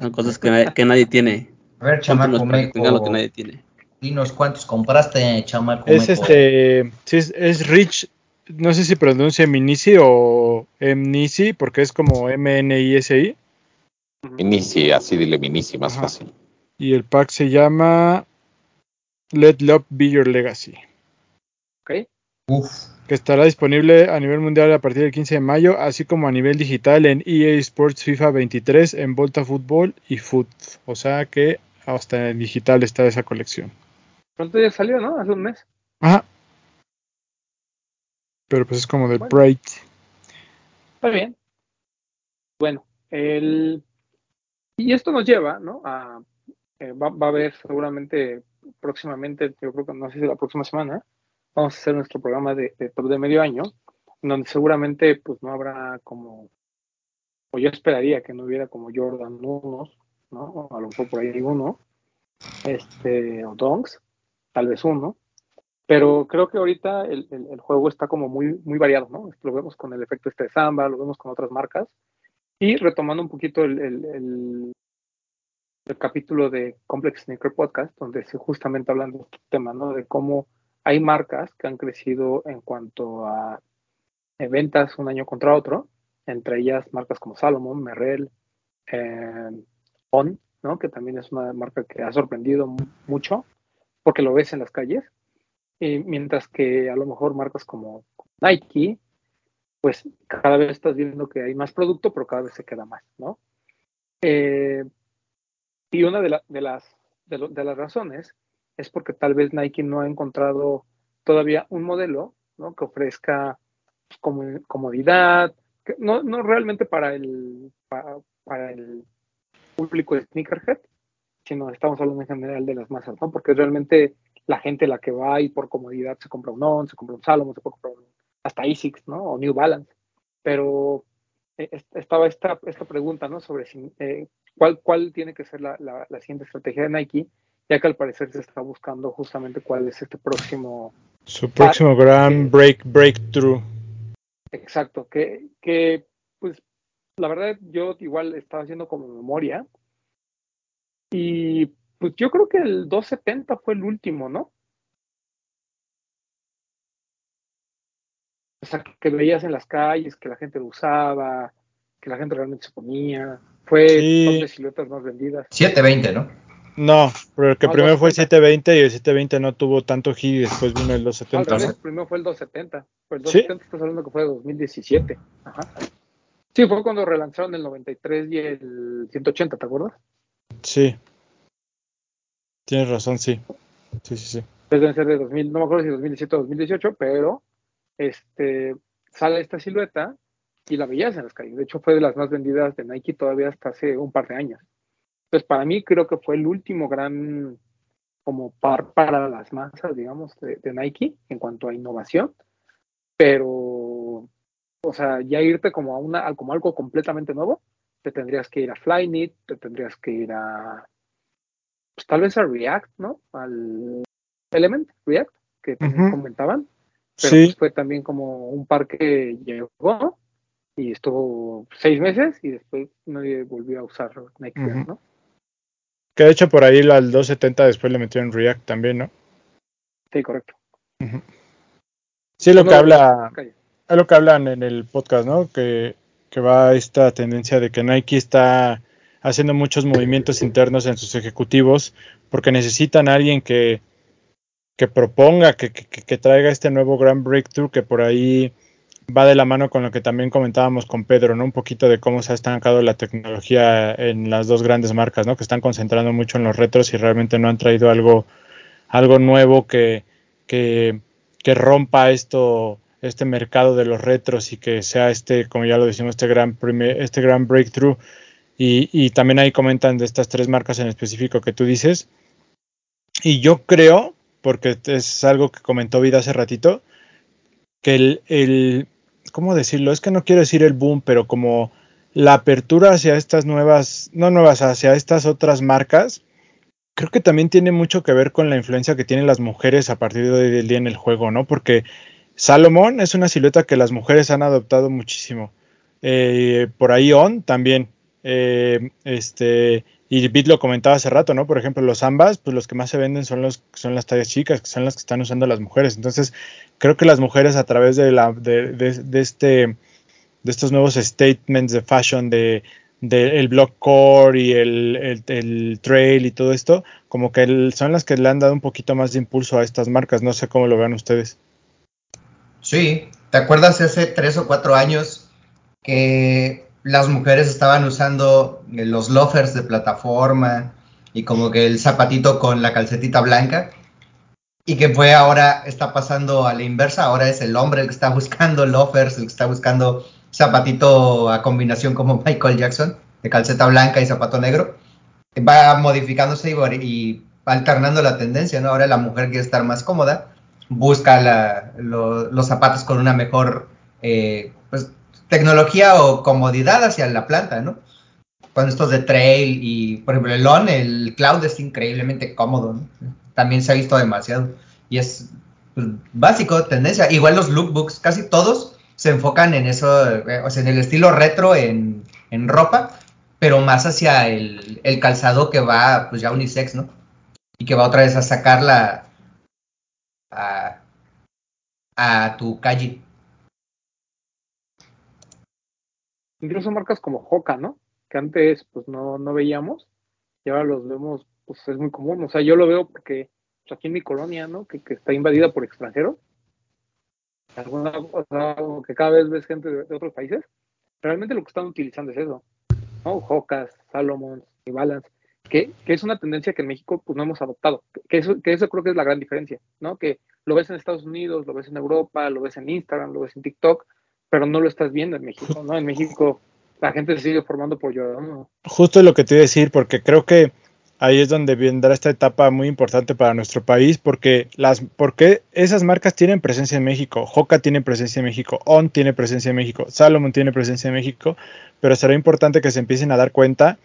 Son cosas que nadie, que nadie tiene. A ver, chamaco tengan lo que meco, nadie tiene. dinos cuántos compraste, chamaco Es meco. este, sí, es, es Rich, no sé si pronuncia Minisi o Mnisi, porque es como M-N-I-S-I. Minici, así dile Minici, más Ajá. fácil. Y el pack se llama Let Love Be Your Legacy, Ok. Uf, que estará disponible a nivel mundial a partir del 15 de mayo, así como a nivel digital en EA Sports FIFA 23, en Volta Fútbol y Foot. O sea que hasta en digital está esa colección. Pronto ya salió, ¿no? Hace un mes. Ajá. Pero pues es como de Bueno. Bright. Está bien. Bueno, el... y esto nos lleva, ¿no? A, eh, va, va a haber seguramente próximamente, yo creo que no sé si la próxima semana, vamos a hacer nuestro programa de, de top de medio año, donde seguramente pues no habrá como, o yo esperaría que no hubiera como Jordan unos, ¿no? A lo mejor por ahí uno, este, o Donks, tal vez uno, pero creo que ahorita el, el- juego está como muy, muy variado, ¿no? Lo vemos con el efecto este de Samba, lo vemos con otras marcas. Y retomando un poquito el- el capítulo de Complex Sneaker Podcast, donde se justamente hablan de este tema, ¿no? De cómo hay marcas que han crecido en cuanto a eh, ventas un año contra otro, entre ellas marcas como Salomon, Merrell, eh, On, ¿no? Que también es una marca que ha sorprendido mu- mucho, porque lo ves en las calles. Y mientras que a lo mejor marcas como Nike, pues cada vez estás viendo que hay más producto, pero cada vez se queda más, ¿no? Eh, y una de, la- de las, de, lo- de las razones es porque tal vez Nike no ha encontrado todavía un modelo ¿no? que ofrezca pues, como- comodidad, que no, no realmente para el, para, para el público de sneakerhead, sino estamos hablando en general de las masas, ¿no? Porque realmente la gente la que va y por comodidad se compra un On, se compra un Salomon, se puede comprar un- hasta ASICS, ¿no? O New Balance. Pero eh, est- estaba esta, esta pregunta, ¿no? Sobre si, eh, cuál, cuál tiene que ser la, la- la siguiente estrategia de Nike, ya que al parecer se está buscando justamente cuál es este próximo Su próximo gran break breakthrough. Exacto, que, que pues la verdad yo igual estaba haciendo como memoria y pues yo creo que el 270 fue el último, ¿no? O sea, que veías en las calles, que la gente lo usaba, que la gente realmente se ponía. Fue Sí. top de siluetas más vendidas. 720, ¿no? No, pero el que No, primero fue el 270. 720 y el 720 no tuvo tanto hit y después vino el Al 270. revés, ¿no? primero fue el 270. Fue el ¿Sí? 270 estás hablando que fue de 2017. Ajá. Sí, fue cuando relanzaron el 93 y el 180, ¿te acuerdas? Sí. Tienes razón, sí. Sí, sí, sí. deben ser de 2000, no me acuerdo si 2017 o 2018, pero este sale esta silueta y la veías en las calles. De hecho, fue de las más vendidas de Nike todavía hasta hace un par de años. Entonces, para mí creo que fue el último gran como par para las masas, digamos, de, de Nike en cuanto a innovación. Pero, o sea, ya irte como a una, como algo completamente nuevo, te tendrías que ir a Flyknit, te tendrías que ir a, pues tal vez a React, ¿no? Al Element, React, que también comentaban. Pero Sí, pues, fue también como un par que llegó y estuvo seis meses y después nadie volvió a usar Nike. ¿no? Que de hecho por ahí al 270 después le metieron React también, ¿no? Sí, correcto. Sí, lo No que habla, en es lo que hablan en el podcast, ¿no? Que, que va esta tendencia de que Nike está haciendo muchos movimientos internos en sus ejecutivos porque necesitan a alguien que, que proponga, que, que, que traiga este nuevo gran breakthrough que por ahí va de la mano con lo que también comentábamos con Pedro, ¿no? Un poquito de cómo se ha estancado la tecnología en las dos grandes marcas, ¿no? Que están concentrando mucho en los retros y realmente no han traído algo, algo nuevo que, que, rompa esto, este mercado de los retros y que sea este, como ya lo decimos, este gran, primer, este gran breakthrough. Y, y también ahí comentan de estas tres marcas en específico que tú dices. Y yo creo porque es algo que comentó Vida hace ratito, que el, el, ¿cómo decirlo? Es que no quiero decir el boom, pero como la apertura hacia estas nuevas, no nuevas, hacia estas otras marcas, creo que también tiene mucho que ver con la influencia que tienen las mujeres a partir de hoy del día en el juego, ¿no? Porque Salomón es una silueta que las mujeres han adoptado muchísimo. Eh, por ahí On también. Eh, este, y Bit lo comentaba hace rato, ¿no? Por ejemplo, los ambas, pues los que más se venden son los son las tallas chicas, que son las que están usando las mujeres. Entonces, creo que las mujeres a través de la de, de, de este de estos nuevos statements de fashion de, de el block core y el, el, el, trail y todo esto, como que son las que le han dado un poquito más de impulso a estas marcas. No sé cómo lo vean ustedes. Sí, ¿te acuerdas hace tres o cuatro años que las mujeres estaban usando los loafers de plataforma y como que el zapatito con la calcetita blanca? Y que fue ahora, está pasando a la inversa, ahora es el hombre el que está buscando loafers, el que está buscando zapatito a combinación como Michael Jackson, de calceta blanca y zapato negro. Va modificándose y, y alternando la tendencia, ¿no? Ahora la mujer quiere estar más cómoda, busca los zapatos con una mejor eh, pues, tecnología o comodidad hacia la planta, ¿no? Con estos de trail y, por ejemplo, el On, el Cloud es increíblemente cómodo, ¿no? También se ha visto demasiado. Y es pues, básico, tendencia. Igual los lookbooks, casi todos se enfocan en eso, o sea, en el estilo retro en, ropa, pero más hacia el, el, calzado que va, pues ya unisex, ¿no? Y que va otra vez a sacarla a, a tu calle. Incluso marcas como Hoka, ¿no? Que antes pues no, no veíamos y ahora los vemos, pues es muy común. O sea, yo lo veo porque pues, aquí en mi colonia, ¿no? Que, que está invadida por extranjeros alguna cosa que cada vez ves gente de, otros países, realmente lo que están utilizando es eso, ¿no? Hocas, Salomon y Balance, que, que, es una tendencia que en México pues no hemos adoptado, que eso, que eso creo que es la gran diferencia, ¿no? Que lo ves en Estados Unidos, lo ves en Europa, lo ves en Instagram, lo ves en TikTok, pero no lo estás viendo en México, ¿no? En México la gente se sigue formando por Giordano. Justo lo que te iba a decir, porque creo que ahí es donde vendrá esta etapa muy importante para nuestro país, porque las, porque esas marcas tienen presencia en México. Hoka tiene presencia en México, On tiene presencia en México, Salomon tiene presencia en México, pero será importante que se empiecen a dar cuenta,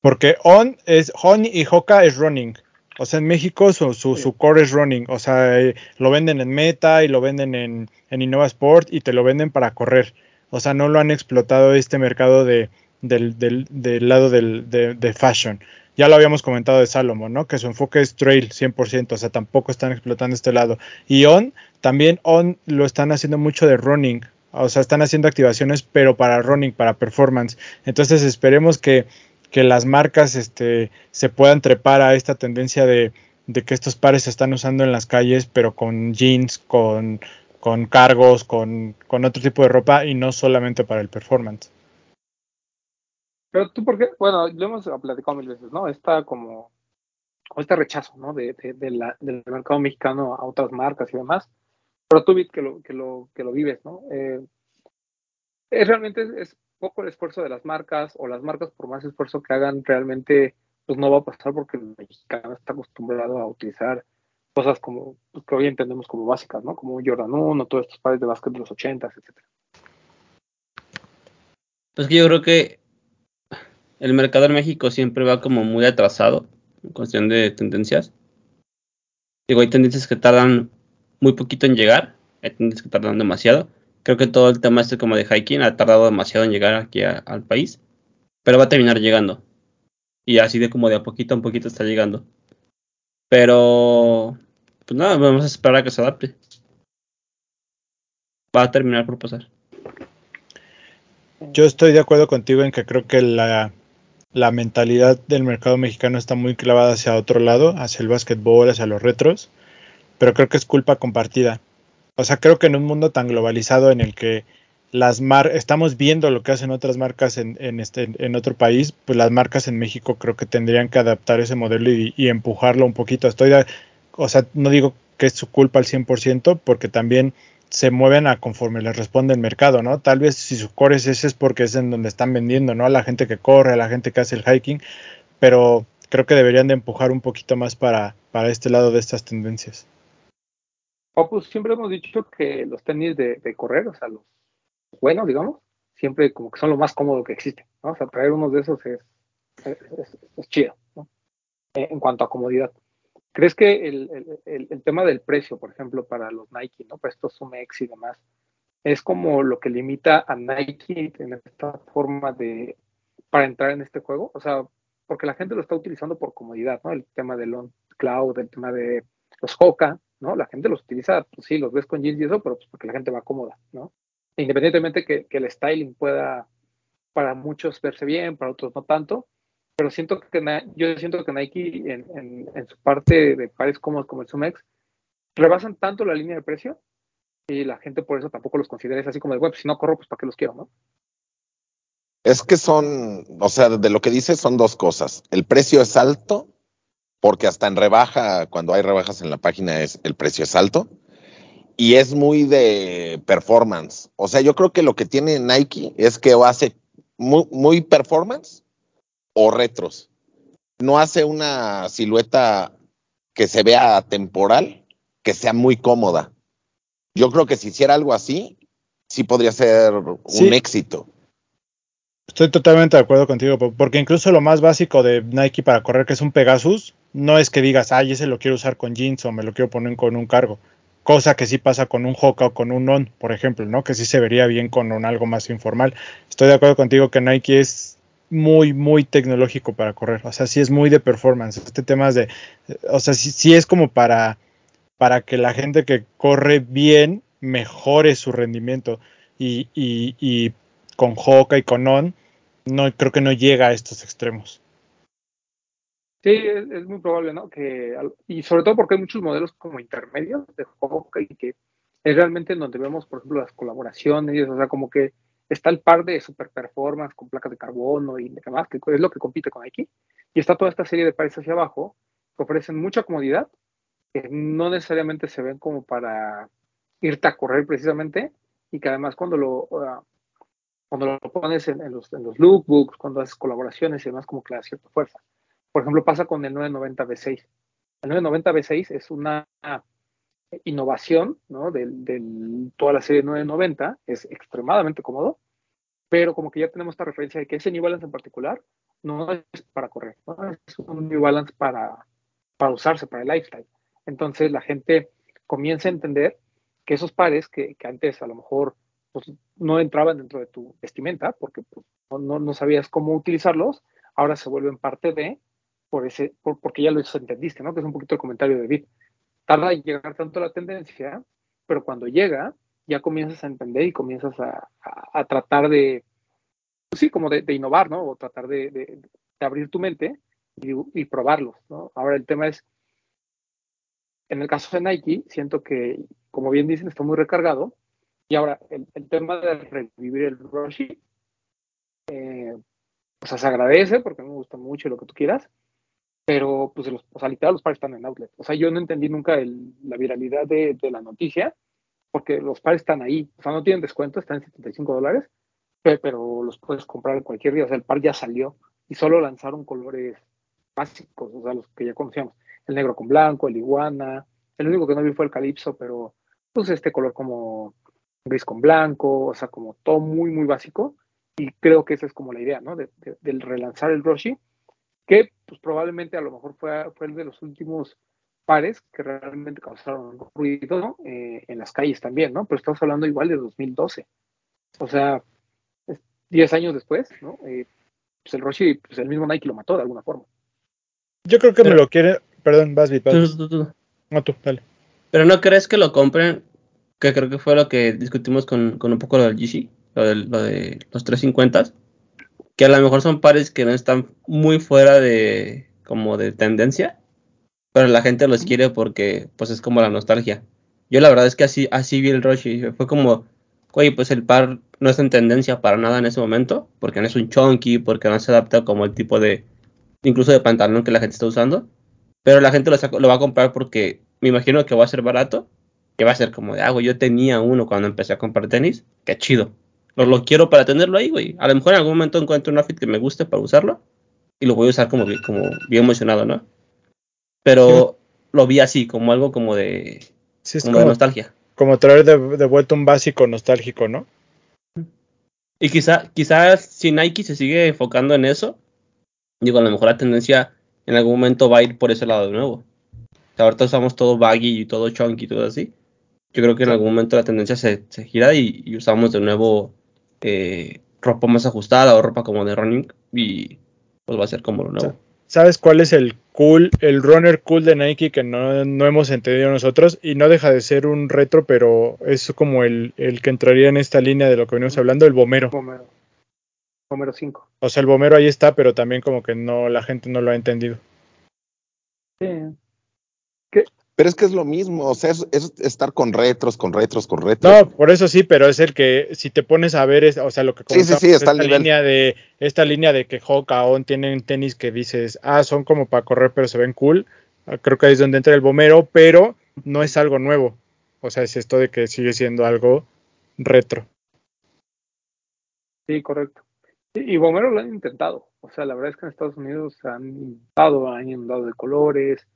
porque On es On y Hoka es running. O sea, en México su, su, su core es running. O sea, eh, lo venden en Meta y lo venden en, en Innova Sport y te lo venden para correr. O sea, no lo han explotado este mercado de, del, del, del lado del, de, de fashion ya lo habíamos comentado de Salomon, ¿no? Que su enfoque es trail 100%, o sea, tampoco están explotando este lado. Y On, también On lo están haciendo mucho de running, o sea, están haciendo activaciones, pero para running, para performance. Entonces esperemos que, que las marcas este, se puedan trepar a esta tendencia de, de, que estos pares se están usando en las calles, pero con jeans, con, con cargos, con, con otro tipo de ropa y no solamente para el performance. Pero tú, ¿por qué? Bueno, lo hemos platicado mil veces, ¿no? Está como, este rechazo, ¿no? De, de, de la, del mercado mexicano a otras marcas y demás. Pero tú, que lo, que lo, que lo vives, ¿no? Eh, es realmente es poco el esfuerzo de las marcas o las marcas, por más esfuerzo que hagan, realmente pues no va a pasar porque el mexicano está acostumbrado a utilizar cosas como pues, que hoy entendemos como básicas, ¿no? Como Jordan 1, todos estos pares de básquet de los 80, etcétera. Pues que yo creo que el mercado en México siempre va como muy atrasado en cuestión de tendencias. Digo, hay tendencias que tardan muy poquito en llegar, hay tendencias que tardan demasiado. Creo que todo el tema este como de hiking ha tardado demasiado en llegar aquí a, al país, pero va a terminar llegando. Y así de como de a poquito a poquito está llegando. Pero, pues nada, vamos a esperar a que se adapte. Va a terminar por pasar. Yo estoy de acuerdo contigo en que creo que la, la mentalidad del mercado mexicano está muy clavada hacia otro lado, hacia el básquetbol, hacia los retros, pero creo que es culpa compartida. O sea, creo que en un mundo tan globalizado en el que las mar estamos viendo lo que hacen otras marcas en, en, este, en otro país, pues las marcas en México creo que tendrían que adaptar ese modelo y, empujarlo un poquito. Estoy, de, o sea, no digo que es su culpa al 100%, porque también se mueven a conforme les responde el mercado, ¿no? Tal vez si su core es ese es porque es en donde están vendiendo, ¿no? A la gente que corre, a la gente que hace el hiking, pero creo que deberían de empujar un poquito más para, para este lado de estas tendencias. Pues siempre hemos dicho que los tenis de, correr, o sea, los buenos, digamos, siempre como que son lo más cómodo que existe, ¿no? O sea, traer unos de esos es, chido, ¿no? Eh, en cuanto a comodidad. ¿Crees que el, tema del precio, por ejemplo, para los Nike, ¿no? Para estos Sumex y demás, es como lo que limita a Nike en esta forma de, para entrar en este juego? O sea, porque la gente lo está utilizando por comodidad, ¿no? El tema del on cloud, el tema de los Hoka, ¿no? La gente los utiliza, pues sí, los ves con jeans y eso, pero pues porque la gente va cómoda, ¿no? Independientemente que, que el styling pueda para muchos verse bien, para otros no tanto, pero siento que yo siento que Nike en, en- su parte de pares cómodos como el Sumex rebasan tanto la línea de precio y la gente por eso tampoco los considera así como de, bueno, pues si no corro, pues para qué los quiero, ¿no? Es que son, o sea, de lo que dices son dos cosas. El precio es alto, porque hasta en rebaja, cuando hay rebajas en la página, es el precio es alto. Y es muy de performance. O sea, yo creo que lo que tiene Nike es que hace muy, muy performance o retros. No hace una silueta que se vea temporal, que sea muy cómoda. Yo creo que si hiciera algo así, sí podría ser un éxito. Estoy totalmente de acuerdo contigo, po- porque incluso lo más básico de Nike para correr, que es un Pegasus, no es que digas, ay, ese lo quiero usar con jeans o me lo quiero poner con un cargo. Cosa que sí pasa con un Hoka o con un On, por ejemplo, ¿no? Que sí se vería bien con un algo más informal. Estoy de acuerdo contigo que Nike es muy, muy tecnológico para correr. O sea, sí es muy de performance. Este tema es de, o sea, sí, es como para, para que la gente que corre bien mejore su rendimiento. Y, y, y con Hoka y con On, no creo que no llega a estos extremos. Sí, es, muy probable, ¿no? Que, y sobre todo porque hay muchos modelos como intermedios de Hoka y que es realmente en donde vemos, por ejemplo, las colaboraciones, o sea, como que está el par de super performance con placas de carbono y demás, que es lo que compite con Nike, y está toda esta serie de pares hacia abajo que ofrecen mucha comodidad, que no necesariamente se ven como para irte a correr precisamente, y que además cuando lo, cuando lo pones en, en los, en los lookbooks, cuando haces colaboraciones y demás, como que le da cierta fuerza. Por ejemplo, pasa con el 990 V6. El 990 V6 es una innovación ¿no? de, de toda la serie 990, es extremadamente cómodo, pero como que ya tenemos esta referencia de que ese New Balance en particular no es para correr, ¿no? es un New Balance para, para usarse, para el lifestyle. Entonces la gente comienza a entender que esos pares que, que antes a lo mejor pues, no entraban dentro de tu vestimenta porque pues, no, no, sabías cómo utilizarlos, ahora se vuelven parte de, por ese, por, porque ya lo entendiste, ¿no? Que es un poquito el comentario de David. Tarda en llegar tanto la tendencia, pero cuando llega, ya comienzas a entender y comienzas a, a, a tratar de, pues sí, como de, de, innovar, ¿no? O tratar de, de abrir tu mente y, y, probarlos, ¿no? Ahora el tema es, en el caso de Nike, siento que, como bien dicen, está muy recargado. Y ahora, el, el tema de revivir el Roshi, eh, o sea, se agradece porque me gusta mucho lo que tú quieras, pero pues los, o sea, literal los pares están en outlet. O sea, yo no entendí nunca el, la viralidad de, de, la noticia, porque los pares están ahí. O sea, no tienen descuento, están en 75 dólares, pero los puedes comprar cualquier día. O sea, el par ya salió y solo lanzaron colores básicos, o sea, los que ya conocíamos. El negro con blanco, el iguana. El único que no vi fue el calipso, pero pues este color como gris con blanco, o sea, como todo muy, muy básico. Y creo que esa es como la idea, ¿no? De, de, del relanzar el Roshi, que pues probablemente a lo mejor fue, fue el de los últimos pares que realmente causaron ruido eh, en las calles también, ¿no? Pero estamos hablando igual de 2012. O sea, 10 años después, ¿no? Eh, pues el Roshi, pues el mismo Nike lo mató de alguna forma. Yo creo que Pero, me lo quiere. Perdón, vas, vas. Tú, tú, tú. No, tú, dale. Pero no crees que lo compren, que creo que fue lo que discutimos con, con un poco lo del GC, lo de, lo de los 350, que a lo mejor son pares que no están muy fuera de como de tendencia, pero la gente los quiere porque pues es como la nostalgia. Yo la verdad es que así, así vi el Roshi, fue como, oye, pues el par no está en tendencia para nada en ese momento, porque no es un chunky, porque no se adapta como el tipo de, incluso de pantalón que la gente está usando, pero la gente lo, va a comprar porque me imagino que va a ser barato, que va a ser como de, ah, yo tenía uno cuando empecé a comprar tenis, qué chido. Lo, lo quiero para tenerlo ahí, güey. A lo mejor en algún momento encuentro un outfit que me guste para usarlo, y lo voy a usar como, como bien emocionado, ¿no? Pero lo vi así, como algo como de, Sí, es como de como, nostalgia. como traer de, de vuelta un básico nostálgico, ¿no? Y quizá, quizás si Nike se sigue enfocando en eso, digo, a lo mejor la tendencia en algún momento va a ir por ese lado de nuevo. O sea, ahorita usamos todo baggy y todo chunky y todo así. Yo creo que en algún momento la tendencia se, se gira y, y usamos de nuevo eh, ropa más ajustada o ropa como de running y pues va a ser como lo nuevo. ¿Sabes cuál es el cool, el runner cool de Nike que no, no hemos entendido nosotros? Y no deja de ser un retro, pero es como el, el que entraría en esta línea de lo que venimos hablando, el bomero. Homero, Homero 5. O sea, el bomero ahí está, pero también como que no, la gente no lo ha entendido. Sí. Pero es que es lo mismo, o sea, es, es estar con retros, con retros, con retros. No, por eso sí, pero es el que si te pones a ver, es, o sea, lo que Sí, sí, sí, está esta nivel. línea de esta línea de que Hawk, Aon tienen tenis que dices, ah, son como para correr, pero se ven cool. Ah, Creo que ahí es donde entra el bomero, pero no es algo nuevo. O sea, es esto de que sigue siendo algo retro. Sí, correcto. Y, y Bomero lo han intentado. O sea, la verdad es que en Estados Unidos han intentado, han inundado de colores,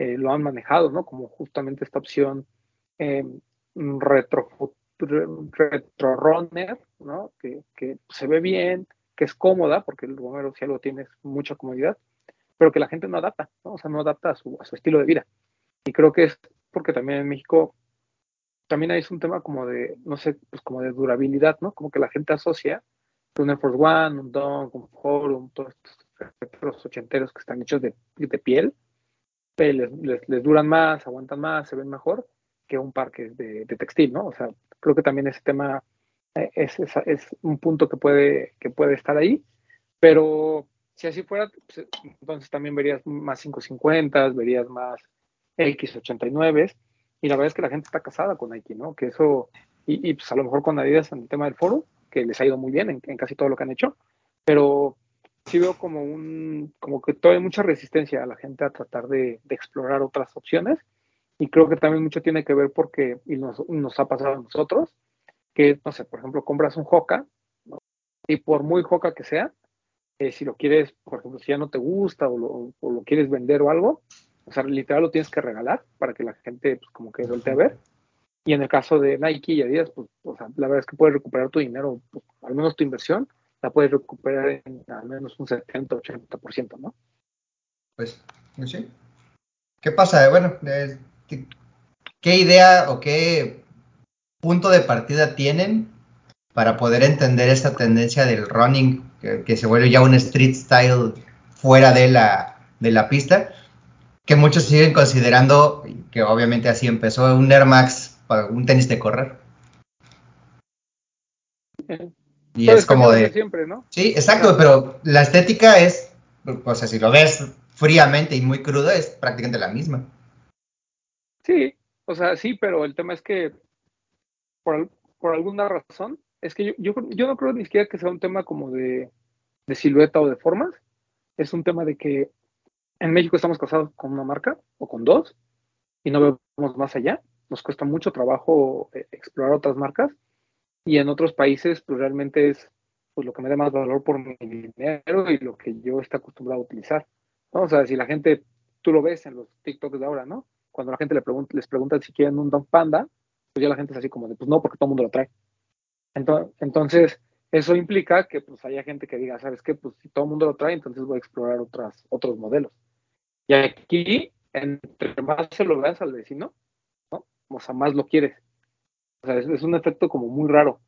eh, lo han manejado, ¿no? Como justamente esta opción eh, retro, re- retro ¿no? Que, que se ve bien, que es cómoda, porque el Bomero si algo tiene es mucha comodidad, pero que la gente no adapta, ¿no? O sea, no adapta a su, a su estilo de vida. Y creo que es porque también en México también hay un tema como de, no sé, pues como de durabilidad, ¿no? Como que la gente asocia un Air Force One, un Dunk, un Forum, todos estos ochenteros que están hechos de, de piel, les, les, les duran más, aguantan más, se ven mejor que un par que es de, de textil, ¿no? O sea, creo que también ese tema eh, es, es, es un punto que puede, que puede estar ahí, pero si así fuera, pues, entonces también verías más 550, verías más X89, y la verdad es que la gente está casada con Nike, ¿no? Que eso, y, y pues a lo mejor con Adidas en el tema del foro, que les ha ido muy bien en, en casi todo lo que han hecho, pero sí veo como un, como que todavía hay mucha resistencia a la gente a tratar de, de explorar otras opciones, y creo que también mucho tiene que ver porque, y nos, nos ha pasado a nosotros, que, no sé, por ejemplo, compras un Hoka, ¿no? y por muy Hoka que sea, eh, si lo quieres, por ejemplo, si ya no te gusta o lo, o lo, quieres vender o algo, o sea, literal lo tienes que regalar para que la gente, pues, como que voltee a ver. Y en el caso de Nike y Adidas, pues, o sea, la verdad es que puedes recuperar tu dinero, pues, al menos tu inversión, la puedes recuperar en al menos un 70, 80%, ¿no? Pues, pues sí. ¿Qué pasa? Bueno, eh, ¿qué, ¿qué idea o qué punto de partida tienen para poder entender esta tendencia del running que, que, se vuelve ya un street style fuera de la, de la pista, que muchos siguen considerando, que obviamente así empezó, un Air Max, un tenis de correr. Y es como de... Siempre, ¿no? Sí, exacto, pero la estética es, o sea, si lo ves fríamente y muy crudo, es prácticamente la misma. Sí, o sea, sí, pero el tema es que por, por alguna razón, es que yo, yo, yo, no creo ni siquiera que sea un tema como de, de, silueta o de formas, es un tema de que en México estamos casados con una marca o con dos y no vemos más allá, nos cuesta mucho trabajo eh, explorar otras marcas y en otros países pues realmente es pues lo que me da más valor por mi dinero y lo que yo estoy acostumbrado a utilizar, ¿no? O sea, si la gente, tú lo ves en los TikToks de ahora, ¿no? Cuando la gente le pregunta, les pregunta si quieren un Don Panda, pues ya la gente es así como de, pues no, porque todo el mundo lo trae. Entonces, eso implica que pues haya gente que diga, ¿sabes qué? Pues si todo el mundo lo trae, entonces voy a explorar otras, otros modelos. Y aquí, entre más se lo veas al vecino, ¿no? O sea, más lo quieres. O sea, es, un efecto como muy raro.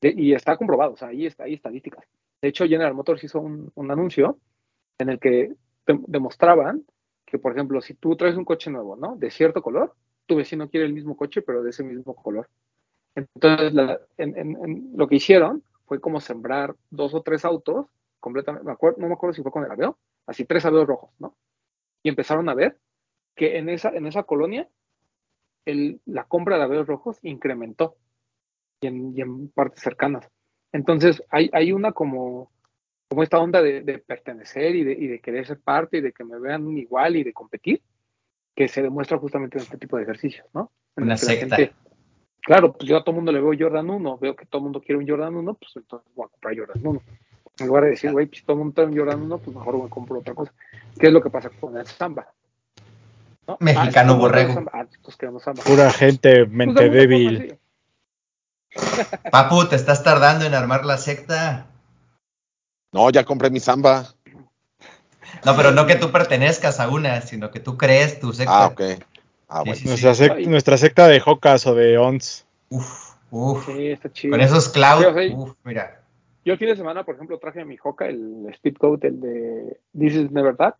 Y está comprobado, o sea, ahí está, hay estadísticas. De hecho, General Motors hizo un, un anuncio en el que demostraban que, por ejemplo, si tú traes un coche nuevo, ¿no? De cierto color, tu vecino quiere el mismo coche, pero de ese mismo color. Entonces, lo que hicieron fue como sembrar dos o tres autos, completamente, me acuerdo, no me acuerdo si fue con el aveo, así tres aveos rojos, ¿no? Y empezaron a ver que en esa, en esa colonia el, la compra de aveos rojos incrementó y en, y en partes cercanas. Entonces, hay, hay una como, como esta onda de, de pertenecer y de, y de, querer ser parte y de que me vean igual y de competir, que se demuestra justamente en este tipo de ejercicios, ¿no? En una secta. Gente, claro, pues yo a todo mundo le veo Jordan 1, veo que todo el mundo quiere un Jordan 1, pues entonces voy a comprar Jordan 1. En lugar de decir, güey, pues todo el mundo está llorando, pues mejor me compro otra cosa. ¿Qué es lo que pasa con el samba? ¿No? Mexicano Ah, ¿cómo borrego. Ah. Pura gente, Pues, mente débil. (laughs) (laughs) Papu, te estás tardando en armar la secta. No, ya compré mi samba. No, pero no que tú pertenezcas a una, sino que tú crees tu secta. Ah, ok. Ah, bueno. sí, sí. Nuestra, sec- Ay. nuestra secta de Jocas o de Ons. Uf, uf. Sí, está chido. Con esos cloud, Sí, o sea, uf, mira. Yo el fin de semana, por ejemplo, traje a mi Hoka, el Speed Coat, el de This is Never That.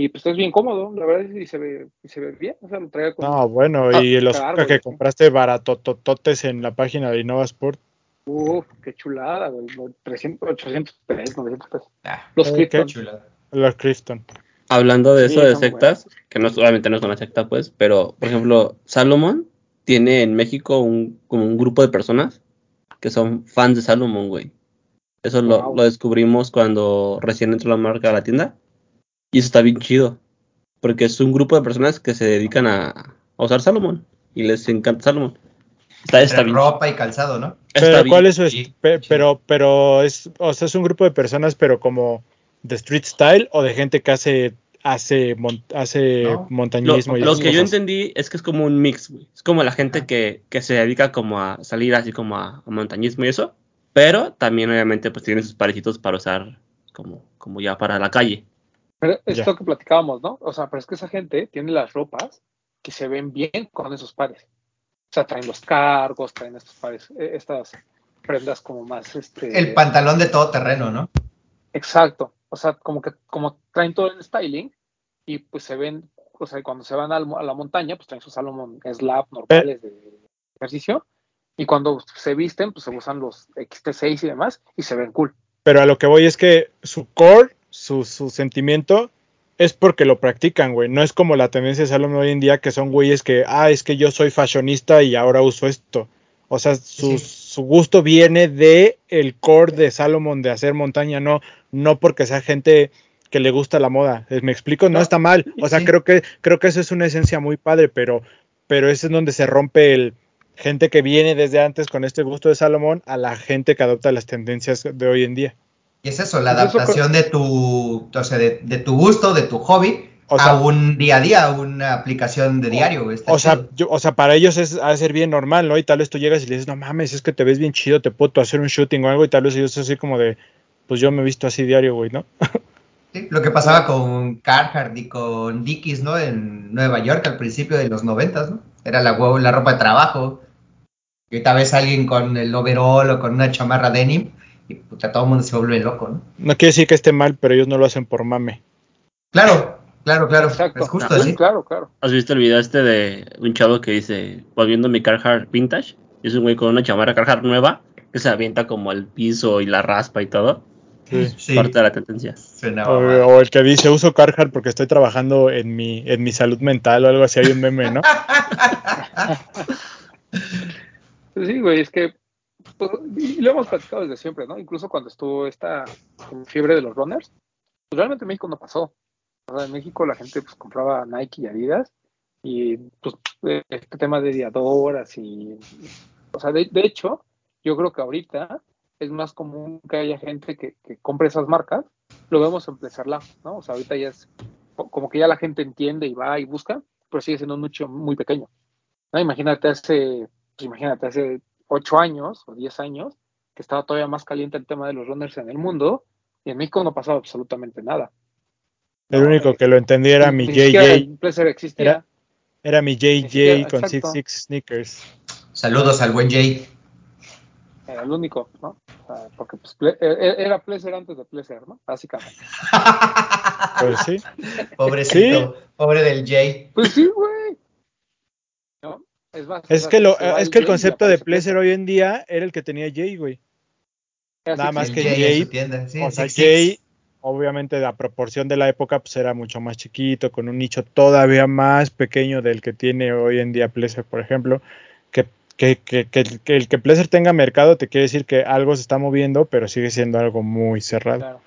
Y pues es bien cómodo, la verdad, y se ve, y se ve bien. O sea, lo traigo con. No, bueno, Ah, y los claro, Hoka que compraste baratotototes en la página de Innova Sport. Uf, qué chulada, güey. 300, 800 pesos, 900 pesos. Ah, Los. Clifton. chulada. Los Clifton. Hablando de Sí, eso de sectas, que no, es- obviamente no es una secta, pues, pero, por ejemplo, Salomon tiene en México un, como un grupo de personas que son fans de Salomon, güey. Eso lo, Wow. lo descubrimos cuando recién entró la marca a la tienda. Y eso está bien chido. Porque es un grupo de personas que se dedican a, a usar Salomon. Y les encanta Salomon. Está, está bien. ropa y calzado, ¿no? está Pero bien. ¿cuál es su sí, pe- sí. pero pero es o sea, es un grupo de personas pero como de street style o de gente que hace hace mon- hace No. Lo, montañismo y lo que yo cosas. entendí es que es como un mix, güey. Es como la gente Ajá. que, que se dedica como a salir así como a, a montañismo y eso. Pero también obviamente pues tienen sus parecitos para usar como, como ya para la calle. Pero es Ya. lo que platicábamos, ¿no? O sea, pero es que esa gente tiene las ropas que se ven bien con esos pares. O sea, traen los cargos, traen estos pares, eh, estas prendas como más, este... El pantalón de todo terreno, ¿no? Exacto. O sea, como que como traen todo el styling y pues se ven, o sea, cuando se van a, la montaña, pues traen sus Salomon Slab normales de ejercicio y cuando se visten, pues se usan los XT6 y demás y se ven cool. Pero a lo que voy es que su core, su, su sentimiento es porque lo practican, güey. No es como la tendencia de Salomon hoy en día que son güeyes que, ah, es que yo soy fashionista y ahora uso esto. O sea, su, Sí. su gusto viene de el core de Salomon de hacer montaña, no, no porque sea gente que le gusta la moda. Eh, ¿Me explico? No, No, está mal. O sea, sí. creo que creo que eso es una esencia muy padre, pero pero ese es donde se rompe el gente que viene desde antes con este gusto de Salomón a la gente que adopta las tendencias de hoy en día. Y es eso, la adaptación de tu, o sea, de, de tu gusto, de tu hobby, O sea- a un día a día, a una aplicación de diario, O sea, chido. yo- o sea, para ellos es ha de ser bien normal, ¿no? Y tal vez tú llegas y le dices, no mames, es que te ves bien chido, te puedo hacer un shooting o algo, y tal vez ellos así como de, pues yo me he visto así diario, güey, ¿no? (laughs) Sí, lo que pasaba con Carhartt y con Dickies, ¿no? En Nueva York al principio de los noventas, ¿no? Era la, la ropa de trabajo. Y ahorita ves a alguien con el overall o con una chamarra denim y puta, todo el mundo se vuelve loco, ¿no? No quiere decir que esté mal, pero ellos no lo hacen por mame. Claro, claro, claro. Exacto. Es justo Sí, así. Claro, claro. ¿Has visto el video este de un chavo que dice, volviendo mi Carhartt vintage? Es un güey con una chamarra Carhartt nueva que se avienta como al piso y la raspa y todo. Sí. Sí, Parte de la tendencia. o el que dice, uso Carhartt porque estoy trabajando en mi, en mi salud mental o algo así, hay un meme, ¿no? (laughs) Pues sí, güey, es que pues, y lo hemos platicado desde siempre, ¿no? Incluso cuando estuvo esta fiebre de los runners, pues realmente en México no pasó. En México la gente pues compraba Nike y Adidas y pues este tema de diadoras y o sea, de, hecho, yo creo que ahorita es más común que haya gente que, que compre esas marcas, lo vemos Pleasure ¿no? O sea, ahorita ya es co- como que ya la gente entiende y va y busca, pero sigue siendo un nicho muy pequeño. ¿no? Imagínate hace, pues imagínate hace 8 años o 10 años que estaba todavía más caliente el tema de los runners en el mundo y en México no pasaba absolutamente nada. El único eh, que lo entendía era mi JJ. Era- era mi JJ con Six. Six Sneakers. Saludos al buen Jay. Era el único, ¿no? Porque pues, ple- eh, era Pleasure antes de Pleasure, ¿no? Básicamente. (laughs) Pues sí. Pobrecito, pobre del Jay. Pues sí, güey. Es más, que, lo, va es que el Jay concepto de Pleasure hoy en día era el que tenía Jay, güey. Así nada más que Jay. Sí, o sea, Six Six. Jay, obviamente la proporción de la época pues era mucho más chiquito, con un nicho todavía más pequeño del que tiene hoy en día Pleasure, por ejemplo. Que, que, que, que, el- que el que Pleasure tenga mercado te quiere decir que algo se está moviendo, pero sigue siendo algo muy cerrado. Claro.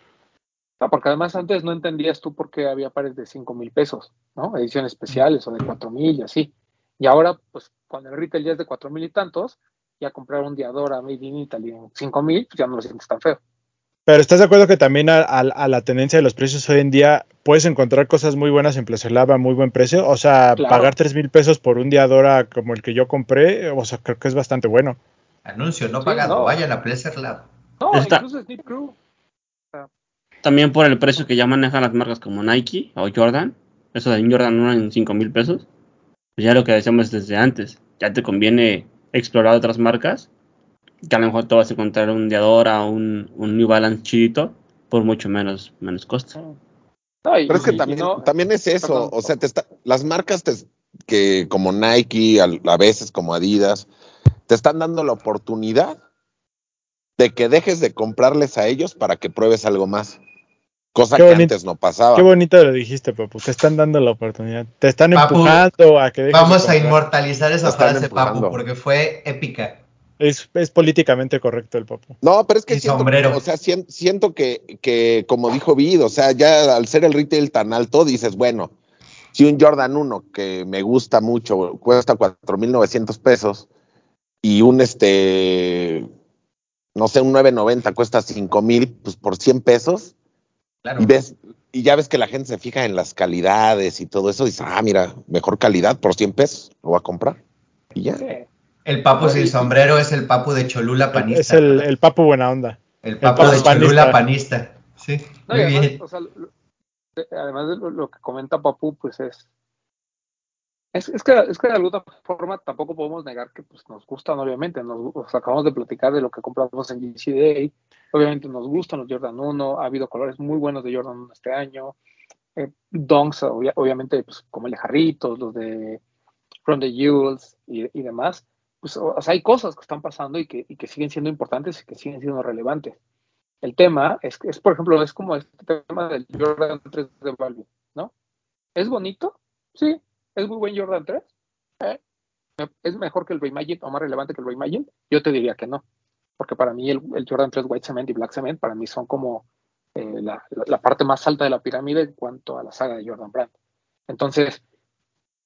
No, porque además antes no entendías tú por qué había pares de 5 mil pesos, ¿no? Ediciones especiales o de 4 mil y así. Y ahora, pues, cuando el retail ya es de 4 mil y tantos, ya comprar un Diadora Made in Italy en 5 mil, pues ya no lo sientes tan feo. Pero estás de acuerdo que también a, a- a la tendencia de los precios hoy en día puedes encontrar cosas muy buenas en Plaza Lab a muy buen precio. O sea, Claro. pagar tres mil pesos por un Diadora como el que yo compré, o sea, creo que es bastante bueno. Anuncio no Sí, pagado. no. Vayan a Pleasure Lab. No, Está- incluso Crew. También por el precio que ya manejan las marcas como Nike o Jordan. Eso de un Jordan 1 en 5 mil pesos. Pues ya lo que decíamos desde antes. Ya te conviene explorar otras marcas. Que a lo mejor te vas a encontrar un Diadora o un, un New Balance chidito por mucho menos, menos costo. No, y- Pero es que y- y también, no- también es eso, perdón. o sea, te está, las marcas te- que como Nike, al- a veces como Adidas, te están dando la oportunidad de que dejes de comprarles a ellos para que pruebes algo más. Cosa Qué que bonito- antes no pasaba. Qué bonito lo dijiste, papu. Te están dando la oportunidad. Te están Papu, empujando a que dejes de Vamos a inmortalizar esa frase, Papu, porque fue épica. Es, es políticamente correcto el papu. No, pero es que siento, sombrero. o sea, sien- siento que, que, como dijo Vid, o sea, ya al ser el retail tan alto, dices, bueno, si un Jordan 1 que me gusta mucho cuesta 4.900 pesos y un este, no sé, un 990 cuesta 5.000, pues por 100 pesos, Claro. y ves, y ya ves que la gente se fija en las calidades y todo eso, dice, ah, mira, mejor calidad por 100 pesos, lo voy a comprar. Y ya. Sí. El Papu sin sombrero es el Papu de Cholula panista. Es el, el papu buena onda. El Papu Papu de panista. Cholula panista. Sí, No, y muy además, bien. o sea, lo- de- además de lo, lo que comenta Papu, pues es, es, es que, es que de alguna forma tampoco podemos negar que pues, nos gustan, obviamente. Nos, acabamos de platicar de lo que compramos en GCDA. Obviamente nos gustan los Jordan 1. Ha habido colores muy buenos de Jordan 1 este año. Eh, donks, obvia- obviamente, pues, como el de Jarritos, los de From the Jewels y, y demás. Pues, o, sea, hay cosas que están pasando y que, y que siguen siendo importantes y que siguen siendo relevantes. El tema es, es, por ejemplo, es como este tema del Jordan 3 de Valve, ¿no? ¿Es bonito? Sí. ¿Es muy buen Jordan 3? Eh, ¿Es mejor que el Reimagine o más relevante que el Reimagine? Yo te diría que no. Porque para mí el, Jordan 3 White Cement y Black Cement para mí son como eh, la, parte más alta de la pirámide en cuanto a la saga de Jordan Brand. Entonces,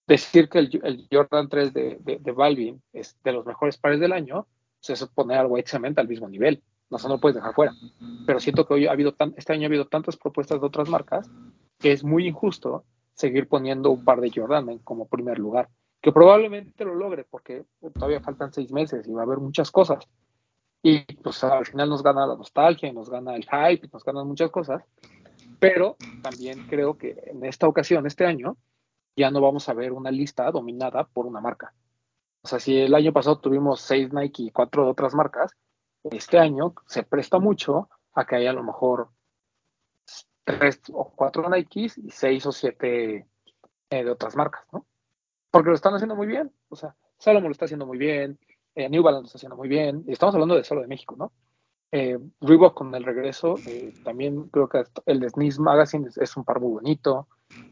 decir que el, Jordan 3 de, de, Balvin es de los mejores pares del año, pues es poner al White Cement al mismo nivel. No, eso no lo puedes dejar fuera. Pero siento que hoy ha habido este año ha habido tantas propuestas de otras marcas que es muy injusto seguir poniendo un par de Jordan como primer lugar. Que probablemente lo logre porque todavía faltan seis meses y va a haber muchas cosas. Y pues al final nos gana la nostalgia, nos gana el hype, nos ganan muchas cosas. Pero también creo que en esta ocasión, este año, ya no vamos a ver una lista dominada por una marca. O sea, si el año pasado tuvimos seis Nike y cuatro de otras marcas, este año se presta mucho a que haya a lo mejor tres o cuatro Nikes y seis o siete eh, de otras marcas, ¿no? Porque lo están haciendo muy bien. O sea, Salomon lo está haciendo muy bien, eh, New Balance lo está haciendo muy bien. Y estamos hablando de solo de México, ¿no? Eh, Reebok con el regreso, eh, también creo que el de Sneeze Magazine es, es un par muy bonito.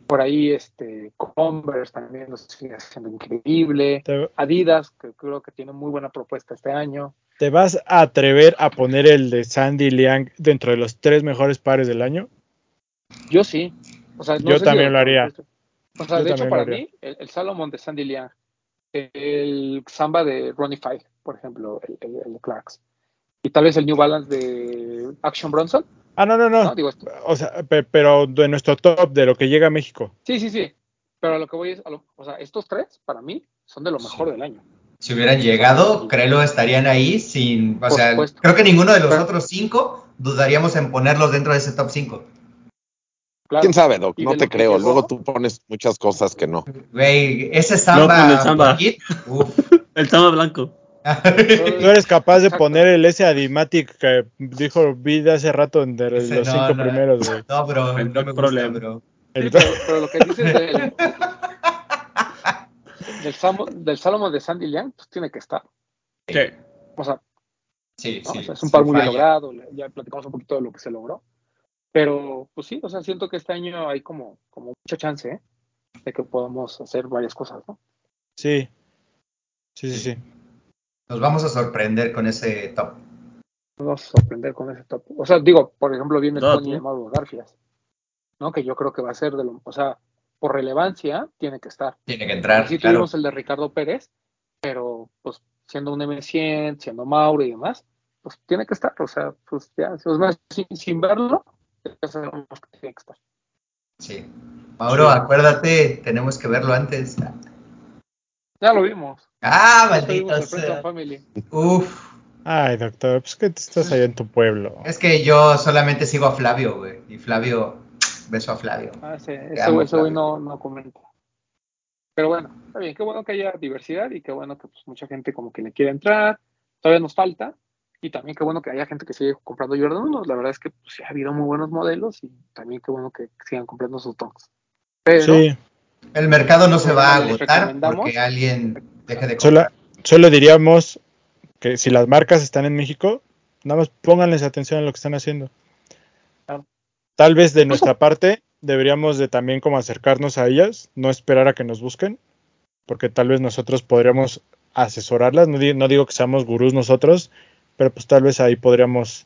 Por ahí, este, Converse también lo sigue haciendo increíble. Te, Adidas, que creo que tiene muy buena propuesta este año. te vas a atrever a poner el de Sandy Liang dentro de los tres mejores pares del año? Yo sí. O sea, no Yo sé también lo haría. O sea, Yo de hecho, para mí, el, el Salomon de Sandy Liang, el Samba de Ronnie Five, por ejemplo, el, el- el Clarks, y tal vez el New Balance de Action Bronson, Ah, no, no, no. ¿no? Digo, esto- O sea, pe- pero de nuestro top, de lo que llega a México. sí, sí, sí. Pero a lo que voy es, a lo- o sea, estos tres, para mí, son de lo mejor del año. Si hubieran llegado, créelo, estarían ahí sin. O Por sea, supuesto. creo que ninguno de los Pero- otros cinco dudaríamos en ponerlos dentro de ese top 5. Claro. ¿Quién sabe, Doc? No te creo. Luego tú pones muchas cosas que no. Güey, ese No, con samba. el samba. (laughs) El Tama Blanco. Tú eres capaz de poner el S Adimatic que dijo Vida hace rato en de Ese los no, cinco no. primeros, güey. No, bro, El no me gusta, problema. bro. Sí, El- pero, pero lo que dices (laughs) del, del, Salomon de Sandy Liang, pues tiene que estar. Sí. O sea, Sí, ¿no? sí. O sea, es un par muy falla. logrado, ya platicamos un poquito de lo que se logró. Pero, pues sí, o sea, siento que este año hay como, como mucha chance ¿eh? de que podamos hacer varias cosas, ¿no? Sí. Sí, sí, sí. Nos vamos a sorprender con ese top. Nos vamos a sorprender con ese top. O sea, digo, por ejemplo, viene el Claro, Tony Mauro Garfias, ¿no? Que yo creo que va a ser de lo, o sea, por relevancia, tiene que estar. Tiene que entrar, sí claro. tuvimos el de Ricardo Pérez, pero pues siendo un M100, siendo Mauro y demás, pues tiene que estar, o sea, pues ya, sin, sin verlo, ya sabemos que tiene que estar. Sí. Mauro, acuérdate, tenemos que verlo antes. Ya lo vimos. Ah, maldito sea. Uf. Ay, doctor, pues que estás allá en tu pueblo. Es que yo solamente sigo a Flavio, güey. Y Flavio, beso a Flavio. Ah, sí, ese güey ese güey no, no comenta. Pero bueno, está bien, qué bueno que haya diversidad y qué bueno que pues, mucha gente como que le quiere entrar. Todavía nos falta. Y también qué bueno que haya gente que sigue comprando Jordan 1. La verdad es que pues, sí ha habido muy buenos modelos y también qué bueno que sigan comprando sus Tonks. Pero Sí, El mercado no se va a agotar porque alguien deje de solo, comprar. solo diríamos que si las marcas están en México, nada más pónganles atención a lo que están haciendo. Claro. Tal vez de nuestra parte deberíamos de también como acercarnos a ellas, no esperar a que nos busquen, porque tal vez nosotros podríamos asesorarlas, no, di- no digo que seamos gurús nosotros, pero pues tal vez ahí podríamos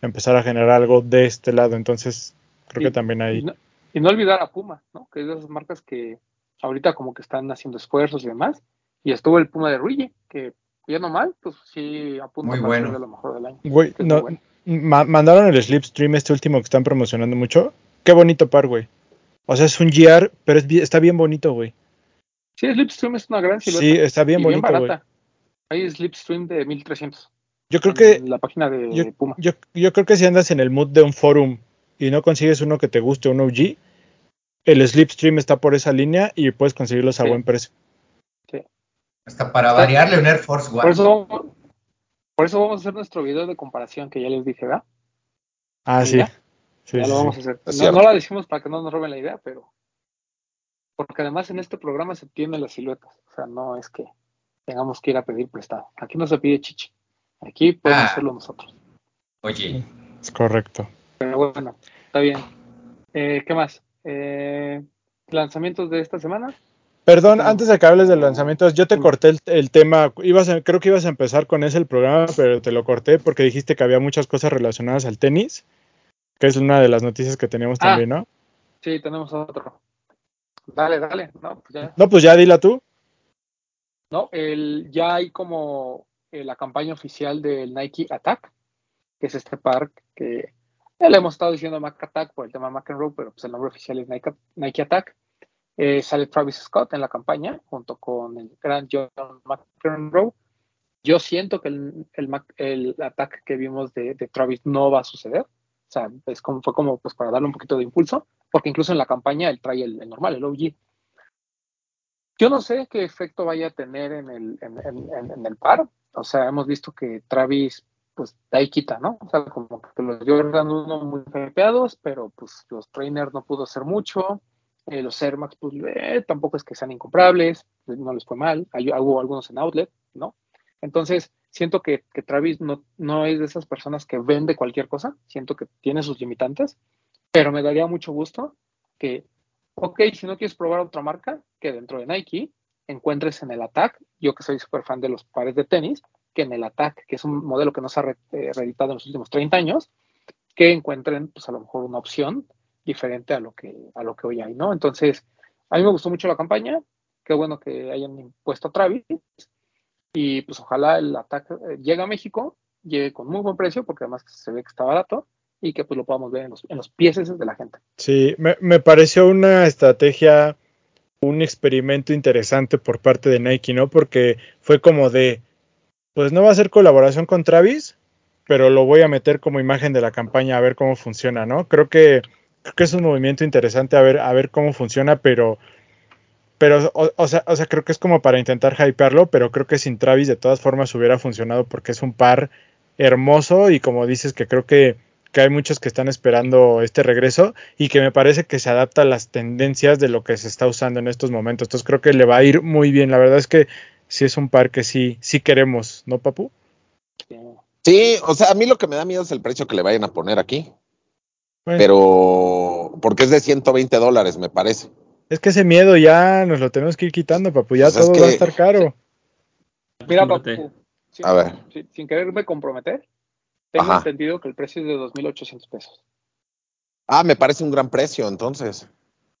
empezar a generar algo de este lado, entonces creo Y- que también Y ahí. no, y no olvidar a Puma, ¿no? Que es de esas marcas que ahorita como que están haciendo esfuerzos y demás. Y estuvo el Puma de Ruigi, que ya no mal, pues sí apunta Muy para bueno. ser de lo mejor del año. Güey, no, muy bueno. ma- mandaron el Slipstream este último que están promocionando mucho. Qué bonito par, güey. O sea, es un GR, pero es, está bien bonito, güey. Sí, Slipstream es una gran silueta. Sí, está bien y bonito, bien güey. barata. Hay Slipstream de 1300. Yo creo que la página de yo, Puma. yo, yo creo que si andas en el mood de un forum y no consigues uno que te guste, un OG, el Slipstream está por esa línea y puedes conseguirlos a Sí. buen precio. Hasta para variarle un Air Force One. Por eso, por eso vamos a hacer nuestro video de comparación que ya les dije, ¿verdad? Ah, Sí, sí. ya. Sí, ya sí, lo sí. vamos a hacer. No, no la decimos para que no nos roben la idea, pero porque además en este programa se tienen las siluetas. O sea, no es que tengamos que ir a pedir prestado. Aquí no se pide chichi. Aquí podemos Ah. hacerlo nosotros. Oye, Es correcto. Pero bueno, está bien. Eh, ¿Qué más? Eh, ¿Lanzamientos de esta semana? Perdón, No. antes de que hables de lanzamientos, yo te Dime. corté el, el tema. Ibas a- creo que ibas a empezar con ese el programa, pero te lo corté porque dijiste que había muchas cosas relacionadas al tenis, que es una de las noticias que teníamos Ah. también, ¿no? Sí, tenemos otro. Dale, dale. No, pues ya. No, pues ya dila tú. No, el, ya hay como eh, la campaña oficial del Nike Attack, que es este par que ya le hemos estado diciendo Mac Attack por el tema McEnroe, pero pues el nombre oficial es Nike, Nike Attack. Eh, sale Travis Scott en la campaña junto con el gran John McEnroe. Yo siento que el, el, el ataque que vimos de, de Travis no va a suceder. O sea, es como, fue como pues para darle un poquito de impulso, porque incluso en la campaña él trae el, el normal, el OG. Yo no sé qué efecto vaya a tener en el, en- en- en el par. O sea, hemos visto que Travis, pues, da y quita, ¿no? O sea, como que los Jordan 1 muy hypeados, pero pues los trainers no pudo hacer mucho. Eh, los Air Max, pues, eh, tampoco es que sean incomprables, no les fue mal. Hay, hubo algunos en outlet, ¿no? Entonces, siento que, que Travis no, no es de esas personas que vende cualquier cosa. Siento que tiene sus limitantes, pero me daría mucho gusto que ok, si no quieres probar otra marca, que dentro de Nike encuentres en el Attack, yo que soy súper fan de los pares de tenis, que en el Attack, que es un modelo que no se ha eh, reeditado en los últimos 30 años, que encuentren pues a lo mejor una opción diferente a lo que, a lo que hoy hay, ¿no? Entonces, a mí me gustó mucho la campaña, qué bueno que hayan impuesto a Travis, y pues ojalá el Attack eh, llegue a México, llegue con muy buen precio, porque además se ve que está barato, y que pues lo podamos ver en los, en los pies de la gente. Sí, me, me pareció una estrategia, un experimento interesante por parte de Nike, ¿no? Porque fue como de, pues no va a ser colaboración con Travis, pero lo voy a meter como imagen de la campaña a ver cómo funciona, ¿no? Creo que, creo que es un movimiento interesante a ver, a ver cómo funciona, pero, pero, o, o sea, o sea, creo que es como para intentar hypearlo, pero creo que sin Travis de todas formas hubiera funcionado porque es un par hermoso y como dices que creo que que hay muchos que están esperando este regreso y que me parece que se adapta a las tendencias de lo que se está usando en estos momentos. Entonces creo que le va a ir muy bien. La verdad es que sí es un par que sí, sí queremos, ¿no, Papu? Sí, o sea, a mí lo que me da miedo es el precio que le vayan a poner aquí. Bueno, Pero, porque es de 120 dólares, me parece. es que ese miedo ya nos lo tenemos que ir quitando, Papu. Ya Pues es todo que- va a estar caro. Mira. Papu, sin, A ver. sin- sin quererme comprometer, tengo Ajá. entendido que el precio es de 2.800 pesos. Ah, me parece un gran precio, entonces.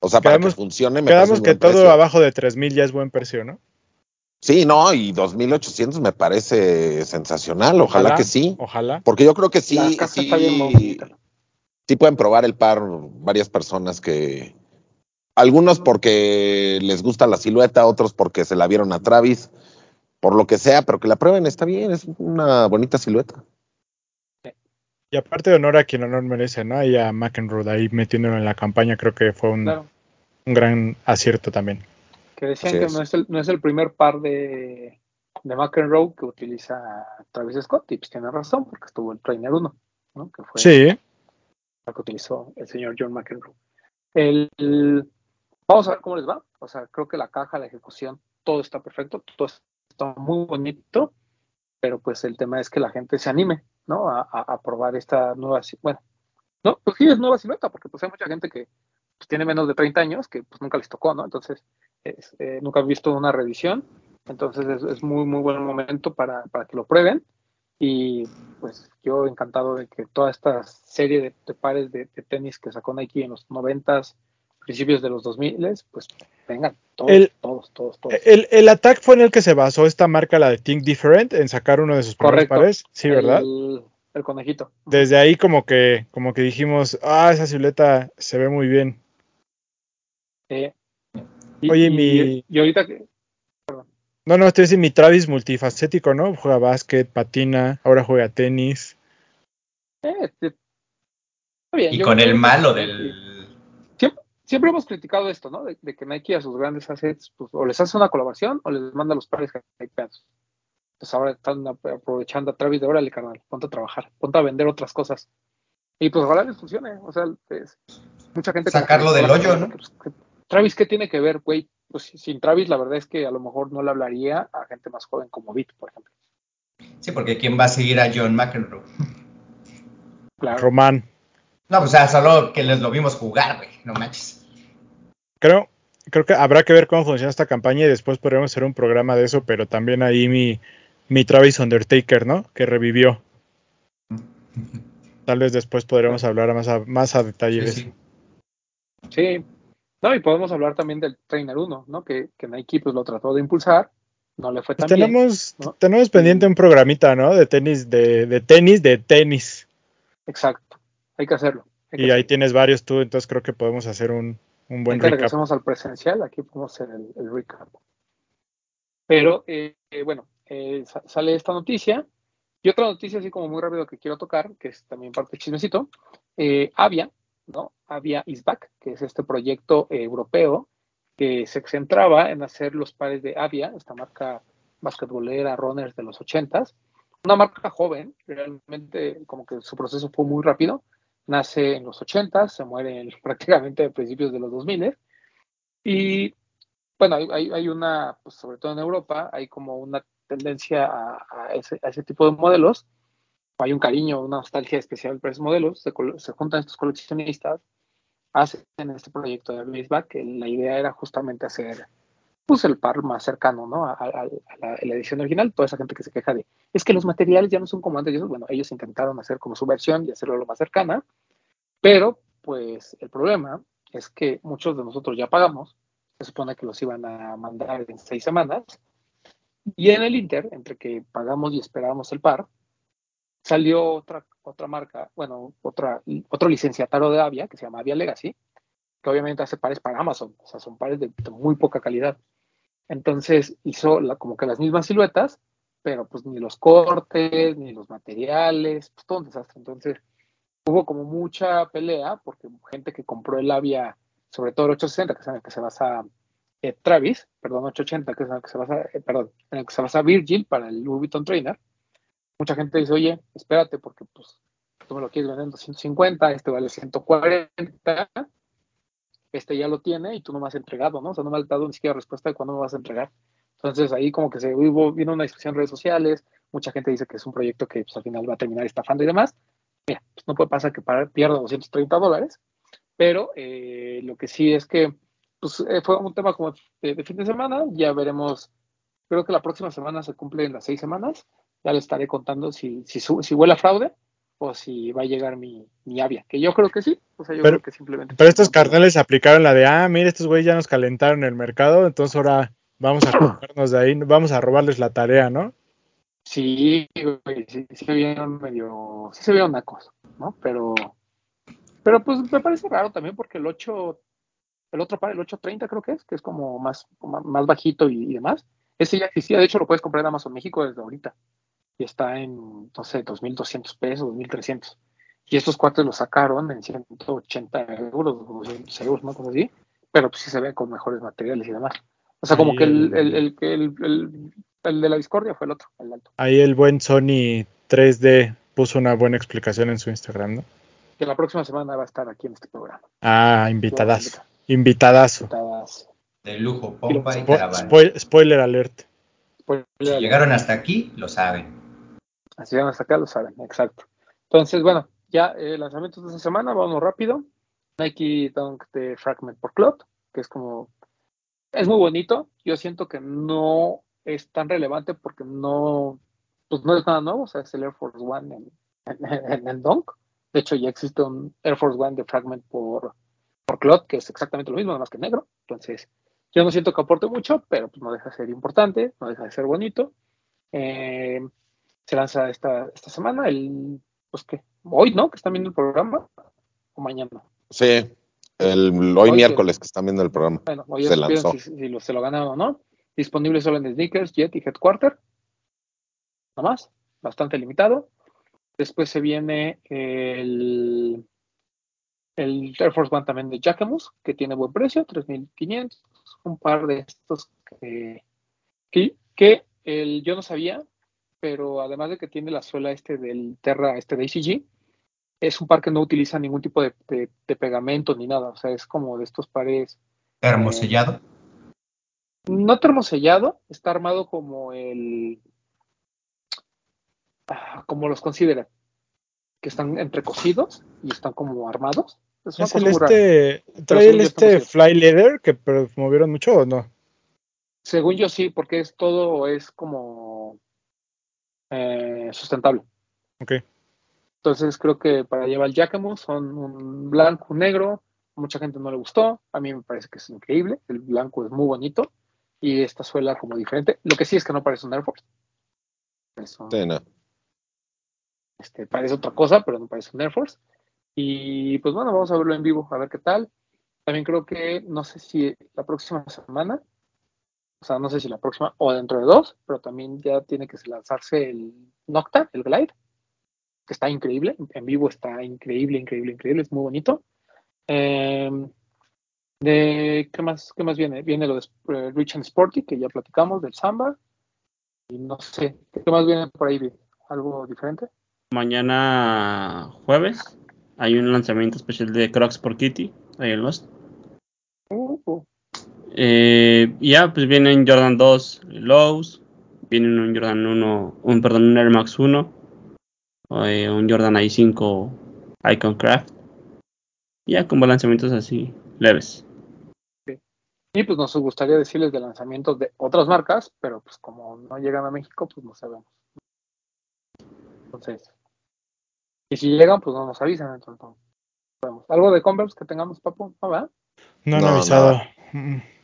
O sea, Quedamos- para que funcione, me parece Quedamos un que gran todo precio. abajo de 3000 ya es buen precio, ¿no? Sí, no, y 2800 me parece sensacional, ojalá, que sí. Ojalá. Porque yo creo que sí, sí, está bien bonita. sí pueden probar el par varias personas que, algunos porque les gusta la silueta, otros porque se la vieron a Travis, por lo que sea, pero que la prueben está bien, es una bonita silueta. Y aparte de honor a quien honor merece, ¿no? Y a McEnroe ahí metiéndolo en la campaña, creo que fue un, Claro. un gran acierto también. Que decían Así que es. no es, el, no es el primer par de, de McEnroe que utiliza Travis Scott, y pues tiene razón, porque estuvo el Trainer 1, ¿no? que fue Sí, la que utilizó el señor John McEnroe. El, el- vamos a ver cómo les va. O sea, creo que la caja, la ejecución, todo está perfecto, todo está muy bonito, pero pues el tema es que la gente se anime, ¿no? A, a- a probar esta nueva, bueno, no, pues sí es nueva silueta, porque pues hay mucha gente que pues, tiene menos de 30 años que pues nunca les tocó, ¿no? Entonces, es, eh, nunca han visto una revisión, entonces es, es muy, muy buen momento para, para que lo prueben. Y pues yo encantado de que toda esta serie de, de pares de, de tenis que sacó Nike en los 90s, principios de los 2000, pues vengan, todos, El- todos, todos, todos. el, el attack fue en el que se basó esta marca, la de Think Different, en sacar uno de sus primeros pares. Sí, ¿verdad? El, el conejito. Desde ahí como que, como que dijimos, ah, esa silueta se ve muy bien. Eh, y, Oye, y- mi- y ahorita que No, no, estoy diciendo mi Travis multifacético, ¿no? Juega básquet, patina, ahora juega tenis. eh, te- está bien, Y con el malo del. Siempre hemos criticado esto, ¿no? De, de que Nike a sus grandes assets, pues, o les hace una colaboración o les manda los pares hypeados. Pues ahora están ap- aprovechando a Travis de órale, carnal, ponte a trabajar, ponte a vender otras cosas. Y pues ojalá les funcione, o sea, es- mucha gente... Sacarlo del hoyo, ¿no? ¿no? Pues, que- Travis, ¿qué tiene que ver, güey? Pues sin Travis, la verdad es que a lo mejor no le hablaría a gente más joven como Beat, por ejemplo. Sí, porque ¿quién va a seguir a John McEnroe? Claro. Román. No, pues o sea, solo que les lo vimos jugar, güey, no manches. Creo, creo que habrá que ver cómo funciona esta campaña y después podremos hacer un programa de eso, pero también ahí mi, mi Travis Undertaker, ¿no? Que revivió. (laughs) Tal vez después podremos hablar más a, más a detalle de Sí, eso. sí. Sí. No, y podemos hablar también del Trainer 1, ¿no? Que, que Nike pues lo trató de impulsar, no le fue Pues tan bien. tenemos, ¿no? tenemos pendiente un programita, ¿no? De tenis, de, de tenis, de tenis. Exacto, hay que hacerlo. hay que Y ahí tienes varios tú, entonces creo que podemos hacer un, un buen recap. regresamos al presencial, aquí podemos hacer el, el recap. Pero, eh, eh, bueno, eh, sa- sale esta noticia. Y otra noticia, así como muy rápido que quiero tocar, que es también parte del chismecito. Eh, Avia, ¿no? Avia is back, que es este proyecto europeo que se centraba en hacer los pares de Avia, esta marca basquetbolera, runners de los 80s. Una marca joven, realmente como que su proceso fue muy rápido. Nace en los 80s, se muere en- (laughs) prácticamente a principios de los 2000 y bueno, hay, hay, una, pues, sobre todo en Europa, hay como una tendencia a, a ese, tipo de modelos. Hay un cariño, una nostalgia especial por esos modelos. Se, se juntan estos coleccionistas, hacen este proyecto de Baseback, que la idea era justamente hacer pues, el par más cercano ¿no? a, la, edición original. Toda esa gente que se queja de, es que los materiales ya no son como antes. Bueno, ellos intentaron hacer como su versión y hacerlo lo más cercana. Pero, pues, el problema es que muchos de nosotros ya pagamos se supone que los iban a mandar en seis semanas. Y en el Inter, entre que pagamos y esperábamos el par, salió otra, otra marca, bueno, otra, otro licenciatario de Avia, que se llama Avia Legacy, que obviamente hace pares para Amazon, o sea, son pares de muy poca calidad. Entonces hizo como que las mismas siluetas, pero pues ni los cortes, ni los materiales, pues todo un desastre. Entonces hubo como mucha pelea, porque gente que compró el Avia sobre todo el 860, que es en el que se basa eh, Travis, perdón, 880, que es en el que se basa, eh, perdón, en el que se basa Virgil para el Louis Vuitton Trainer. Mucha gente dice, oye, espérate, porque pues tú me lo quieres vender en 250, este vale 140, este ya lo tiene y tú no me has entregado, ¿no? O sea, no me has dado ni siquiera respuesta de cuándo me vas a entregar. Entonces ahí como que se hubo, vino una discusión en redes sociales, mucha gente dice que es un proyecto que pues, al final va a terminar estafando y demás. Mira, pues no puede pasar que para, pierda 230 dólares, pero eh, lo que sí es que pues, eh, fue un tema como de, de, fin de semana, ya veremos, creo que la próxima semana se cumplen las seis semanas, ya le estaré contando si, si, si huele a fraude o si va a llegar mi, mi avia, que yo creo que sí, o sea, yo pero, creo que simplemente... Pero estos carnales aplicaron la de, ah, mira, estos güeyes ya nos calentaron el mercado, entonces ahora Vamos a (clears throat) cogernos de ahí, vamos a robarles la tarea, ¿no? Sí, güey, sí, sí se vieron medio, sí se vieron nacos, ¿no? Pero, pero pues me parece raro también porque el 8, el otro par, el 830 creo que es, que es como más, más más bajito y, y demás, ese ya existía, de hecho lo puedes comprar en Amazon México desde ahorita y está en, no sé, 2.200 pesos, 2.300. Y estos cuates los sacaron en 180 euros, o 200 euros, ¿no? Como así, pero pues sí se ve con mejores materiales y demás. O sea, como Ahí que el, el- el, el, que el, el- el de la discordia fue el otro, el alto. Ahí el buen Sony 3D puso una buena explicación en su Instagram, ¿no? Que la próxima semana va a estar aquí en este programa. Ah, invitadazo. Invitadazo. Invitadas. De lujo, pompa y Spo- caravana. spoil- spoiler alert. Pues, Si ya- llegaron hasta aquí, lo saben. Así llegan hasta acá, lo saben, exacto. Entonces, bueno, ya eh, lanzamientos de esta semana, vamos rápido. Nike Dunk de Fragment por Club, que es como, es muy bonito. Yo siento que no es tan relevante porque no, pues no es nada nuevo, o sea, es el Air Force One en, en, Dunk. De hecho, ya existe un Air Force One de Fragment por, por Club, que es exactamente lo mismo, nada más que negro. Entonces, yo no siento que aporte mucho, pero pues no deja de ser importante, no deja de ser bonito. Eh, se lanza esta, esta semana, el, pues que, hoy, ¿no? Que están viendo el programa, o mañana. Sí, el, hoy Hoy miércoles que están viendo el programa. Bueno, hoy Se lanzó. si, si lo, se lo ganaron o no. Disponible solo en Sneakers, Jet y Headquarter. Nada más, bastante limitado. Después se viene el, el Air Force One también de Jacquemus, que tiene buen precio, 3.500. Un par de estos que, que, que el, yo no sabía, pero además de que tiene la suela este del Terra, este de ACG, es un par que no utiliza ningún tipo de, de- de pegamento ni nada. O sea, es como de estos pares Termosellado. no termosellado, está armado como el. ah, como los consideran, que están entrecosidos y están como armados. Es una ¿Es el rara. este, trae el este Fly Leather que promovieron mucho o no? Según yo sí, porque es todo es como eh, sustentable. Ok. Entonces creo que para llevar el Jacquemus son un blanco, un negro. Mucha gente no le gustó. A mí me parece que es increíble. El blanco es muy bonito. Y esta suela como diferente. Lo que sí es que no parece un Air Force. Es un- Sí, no. Este, parece otra cosa, pero no parece un Air Force. Y pues bueno, vamos a verlo en vivo, a ver qué tal. También creo que, no sé si la próxima semana, o sea, no sé si la próxima o dentro de dos, pero también ya tiene que lanzarse el Nocta, el Glide, que está increíble. En vivo está increíble, increíble, increíble, es muy bonito. Eh, de, ¿qué, más, ¿Qué más viene? Viene lo de eh, Rich and Sporty, que ya platicamos, del Samba. Y no sé, ¿qué más viene por ahí? ¿Algo diferente? Mañana jueves hay un lanzamiento especial de Crocs por Kitty, ahí en Lost. Uh, uh. Eh, ya, pues vienen Jordan 2 Lows, vienen un Jordan 1, un perdón, un Air Max 1, eh, un Jordan i5 Icon Craft. Y ya como lanzamientos así leves. Y pues nos gustaría decirles de lanzamientos de otras marcas, pero pues como no llegan a México, pues no sabemos. Entonces, y si llegan, pues no nos avisan. Entonces. ¿Algo de Converse que tengamos, papu? ¿No, verdad? No han No, avisado. nada.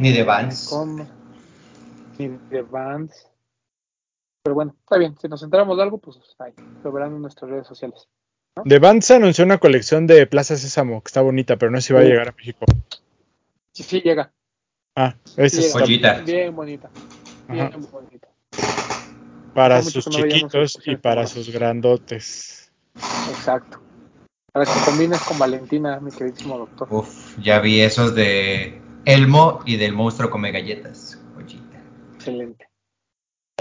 Ni de Vans. con- Ni de Vans. Pero bueno, está bien. Si nos enteramos de algo, pues ahí, lo verán en nuestras redes sociales. De Vans se anunció una colección de Plaza Sésamo que está bonita, pero no sé si va a llegar a México. Sí, sí, llega. Ah, esa Sí, llega. Bien bonita. Bien Ajá. bonita. para sus no chiquitos y para sus grandotes. Exacto. Para que combines con Valentina, mi queridísimo doctor. Uf, ya vi esos de Elmo y del monstruo come galletas. Joyita. Excelente.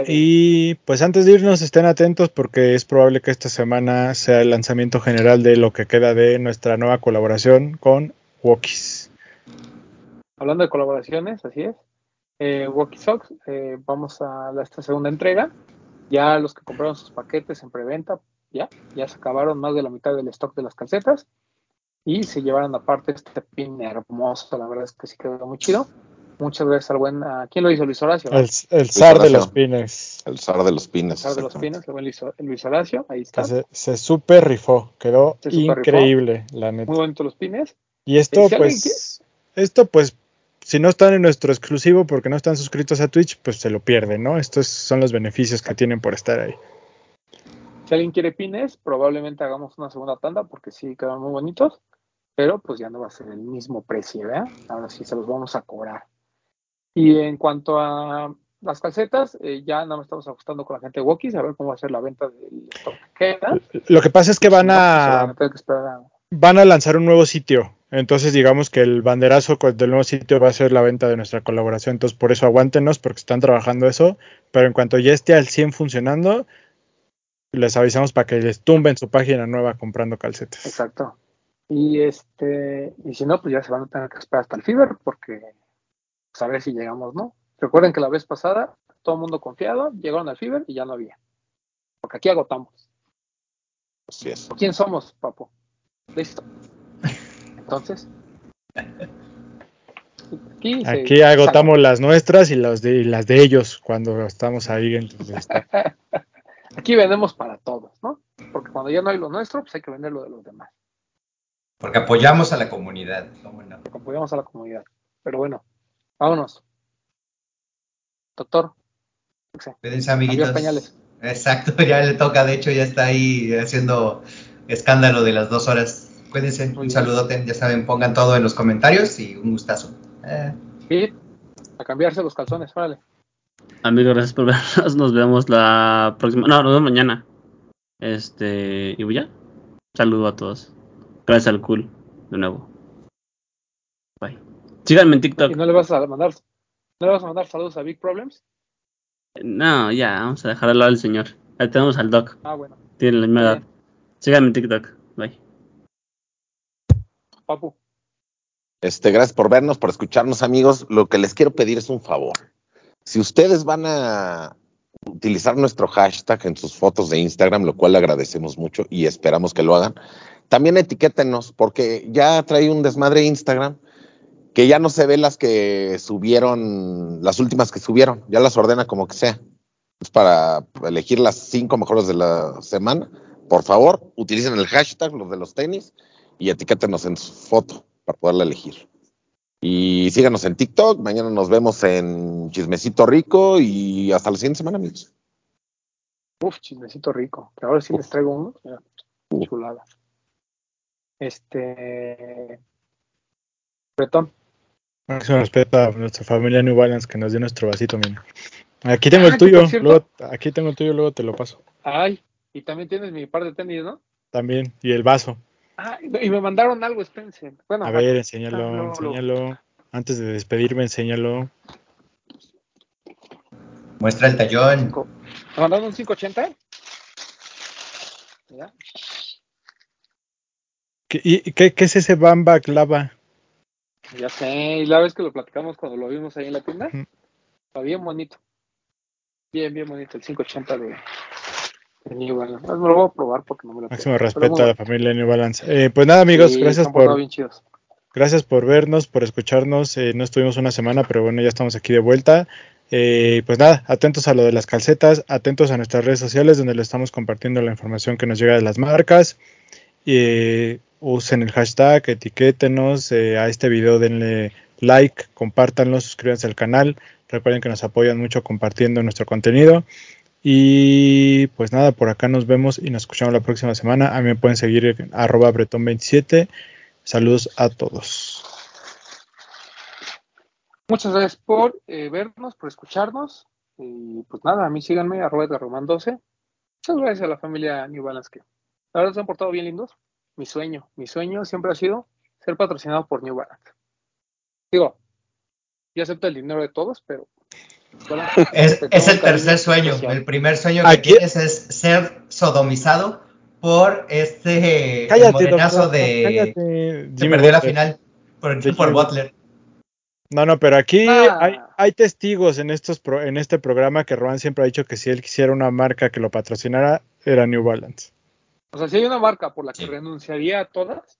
Y pues antes de irnos estén atentos porque es probable que esta semana sea el lanzamiento general de lo que queda de nuestra nueva colaboración con Wokis. Hablando de colaboraciones, así es. Eh, Walkie Socks, eh, vamos a la- esta segunda entrega. Ya los que compraron sus paquetes en preventa, ya, ya se acabaron más de la mitad del stock de las calcetas y se llevaron aparte este pin hermoso. La verdad es que sí quedó muy chido. Muchas gracias al buen. ¿a ¿Quién lo hizo? Luis Horacio. El, el zar de los pines. El zar de los El pines. zar de los pines, el buen Luis, Luis Horacio. Ahí está. Se, se super rifó, quedó Se super rifó. increíble, la neta. Muy bonitos los pines. Y esto pues, esto pues si no están en nuestro exclusivo porque no están suscritos a Twitch, pues se lo pierden, ¿no? Estos son los beneficios que tienen por estar ahí. Si alguien quiere pines, probablemente hagamos una segunda tanda porque sí quedan muy bonitos, pero pues ya no va a ser el mismo precio, ¿verdad? Ahora sí se los vamos a cobrar. Y en cuanto a las calcetas, eh, ya no me estamos ajustando con la gente de Wokis a ver cómo va a ser la venta del stock. Lo que pasa es que van pues, a, van a lanzar un nuevo sitio. Entonces, digamos que el banderazo del nuevo sitio va a ser la venta de nuestra colaboración. Entonces, por eso aguántenos, porque están trabajando eso. Pero en cuanto ya esté al 100 funcionando, les avisamos para que les tumben su página nueva comprando calcetas. Exacto. Y este, y si no, pues ya se van a tener que esperar hasta el Fiber, porque pues, a ver si llegamos, ¿no? Recuerden que la vez pasada todo el mundo confiado, llegaron al Fiber y ya no había. Porque aquí agotamos. Así es. ¿Quién somos, papo? Listo. Entonces. Aquí, se- Aquí agotamos las nuestras y las de, y las de ellos cuando estamos ahí. Entonces. (laughs) Aquí vendemos para todos, ¿no? Porque cuando ya no hay lo nuestro, pues hay que vender lo de los demás. Porque apoyamos a la comunidad. Porque apoyamos a la comunidad. Pero bueno, vámonos. Doctor, Cuídense, amiguitos. Pañales. Exacto, (laughs) ya le toca, de hecho ya está ahí haciendo escándalo de las dos horas. Cuídense, Muy un bien. saludote, ya saben, pongan todo en los comentarios y un gustazo. Eh, y a cambiarse los calzones, órale. Amigos, gracias por (laughs) vernos. Nos vemos la próxima. No, nos vemos mañana. Este. Y ya. Saludo a todos. Gracias al cool. De nuevo. Bye. Síganme en TikTok. Y no le vas a mandar, no le vas a mandar saludos a Big Problems. No, ya. Vamos a dejar al lado al señor. Ahí tenemos al Doc. Ah, bueno. Tiene la misma edad. Síganme en TikTok. Bye. Papu, Este, gracias por vernos, por escucharnos, amigos. Lo que les quiero pedir es un favor. Si ustedes van a utilizar nuestro hashtag en sus fotos de Instagram, lo cual le agradecemos mucho y esperamos que lo hagan, también etiquétenos, porque ya trae un desmadre Instagram que ya no se ve las que subieron, las últimas que subieron, ya las ordena como que sea. Es para elegir las cinco mejores de la semana. Por favor, utilicen el hashtag, los de los tenis, y etiquétenos en su foto para poderla elegir. Y síganos en TikTok. Mañana nos vemos en Chismecito Rico y hasta la siguiente semana, amigos. uf, chismecito rico. Que ahora sí les traigo uno. Mira, chulada. Este. Bretón, Máximo respeto a nuestra familia New Balance que nos dio nuestro vasito, mira. Aquí tengo el Ah, que tuyo, luego, aquí tengo el tuyo, luego te lo paso. ay, y también tienes mi par de tenis, ¿no? También, y el vaso. Ah, y me mandaron algo, espérense. Bueno, A ver, ah, enséñalo, no, no. enséñalo. Antes de despedirme, enséñalo. muestra el tallón. ¿me mandaron un 580? Mira, ¿Qué, y, qué, qué es ese Bamba Clava? ya sé, y la vez que lo platicamos cuando lo vimos ahí en la tienda, está bien bonito. Bien, bien bonito, el 580 de, de New Balance. Ah, Me lo voy a probar porque no me lo Máximo respeto a la familia New Balance. Eh, pues nada, amigos, sí, gracias por, bien chidos. gracias por vernos, por escucharnos. Eh, no estuvimos una semana, pero bueno, ya estamos aquí de vuelta. Eh, pues nada, atentos a lo de las calcetas, atentos a nuestras redes sociales donde le estamos compartiendo la información que nos llega de las marcas. Eh, usen el hashtag, etiquétenos eh, a este video, denle like, compártanlo, suscríbanse al canal. Recuerden que nos apoyan mucho compartiendo nuestro contenido. Y pues nada, por acá nos vemos y nos escuchamos la próxima semana. A mí pueden seguir en arroba bretón27. Saludos a todos. Muchas gracias por eh, vernos, por escucharnos. Y pues nada, a mí síganme, arroba de Román 12. Muchas gracias a la familia New Balance que la verdad se han portado bien lindos. Mi sueño, mi sueño siempre ha sido ser patrocinado por New Balance. Digo, yo acepto el dinero de todos, pero bueno, (laughs) Es, el tercer sueño. especial. El primer sueño que Aquí- tienes es ser sodomizado por este el morenazo doctor, de cállate. Jimmy perdió la final por, por Butler. No, no, pero aquí Ah. hay, hay testigos en estos pro- en este programa que Rohan siempre ha dicho que si él quisiera una marca que lo patrocinara, era New Balance. O sea, si hay una marca por la que Sí. renunciaría a todas,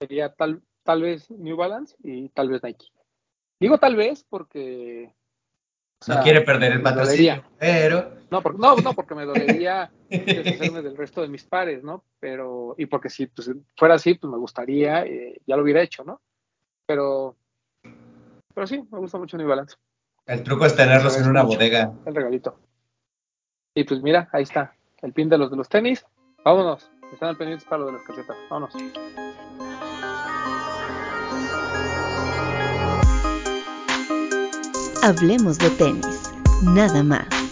sería tal, tal vez New Balance y tal vez Nike. Digo tal vez porque... o No quiere perder el patrocinio, pero No, porque, no, no, porque me dolería deshacerme del resto de mis pares, ¿no? Pero, y porque si pues, fuera así, pues me gustaría, eh, ya lo hubiera hecho, ¿no? Pero, Pero sí, me gusta mucho New Balance. El truco es tenerlos en una bodega. El regalito. Y pues mira, ahí está. El pin de los de los tenis. Vámonos. Están al pendientes para lo de las calcetas. Vámonos. Hablemos de tenis, nada más.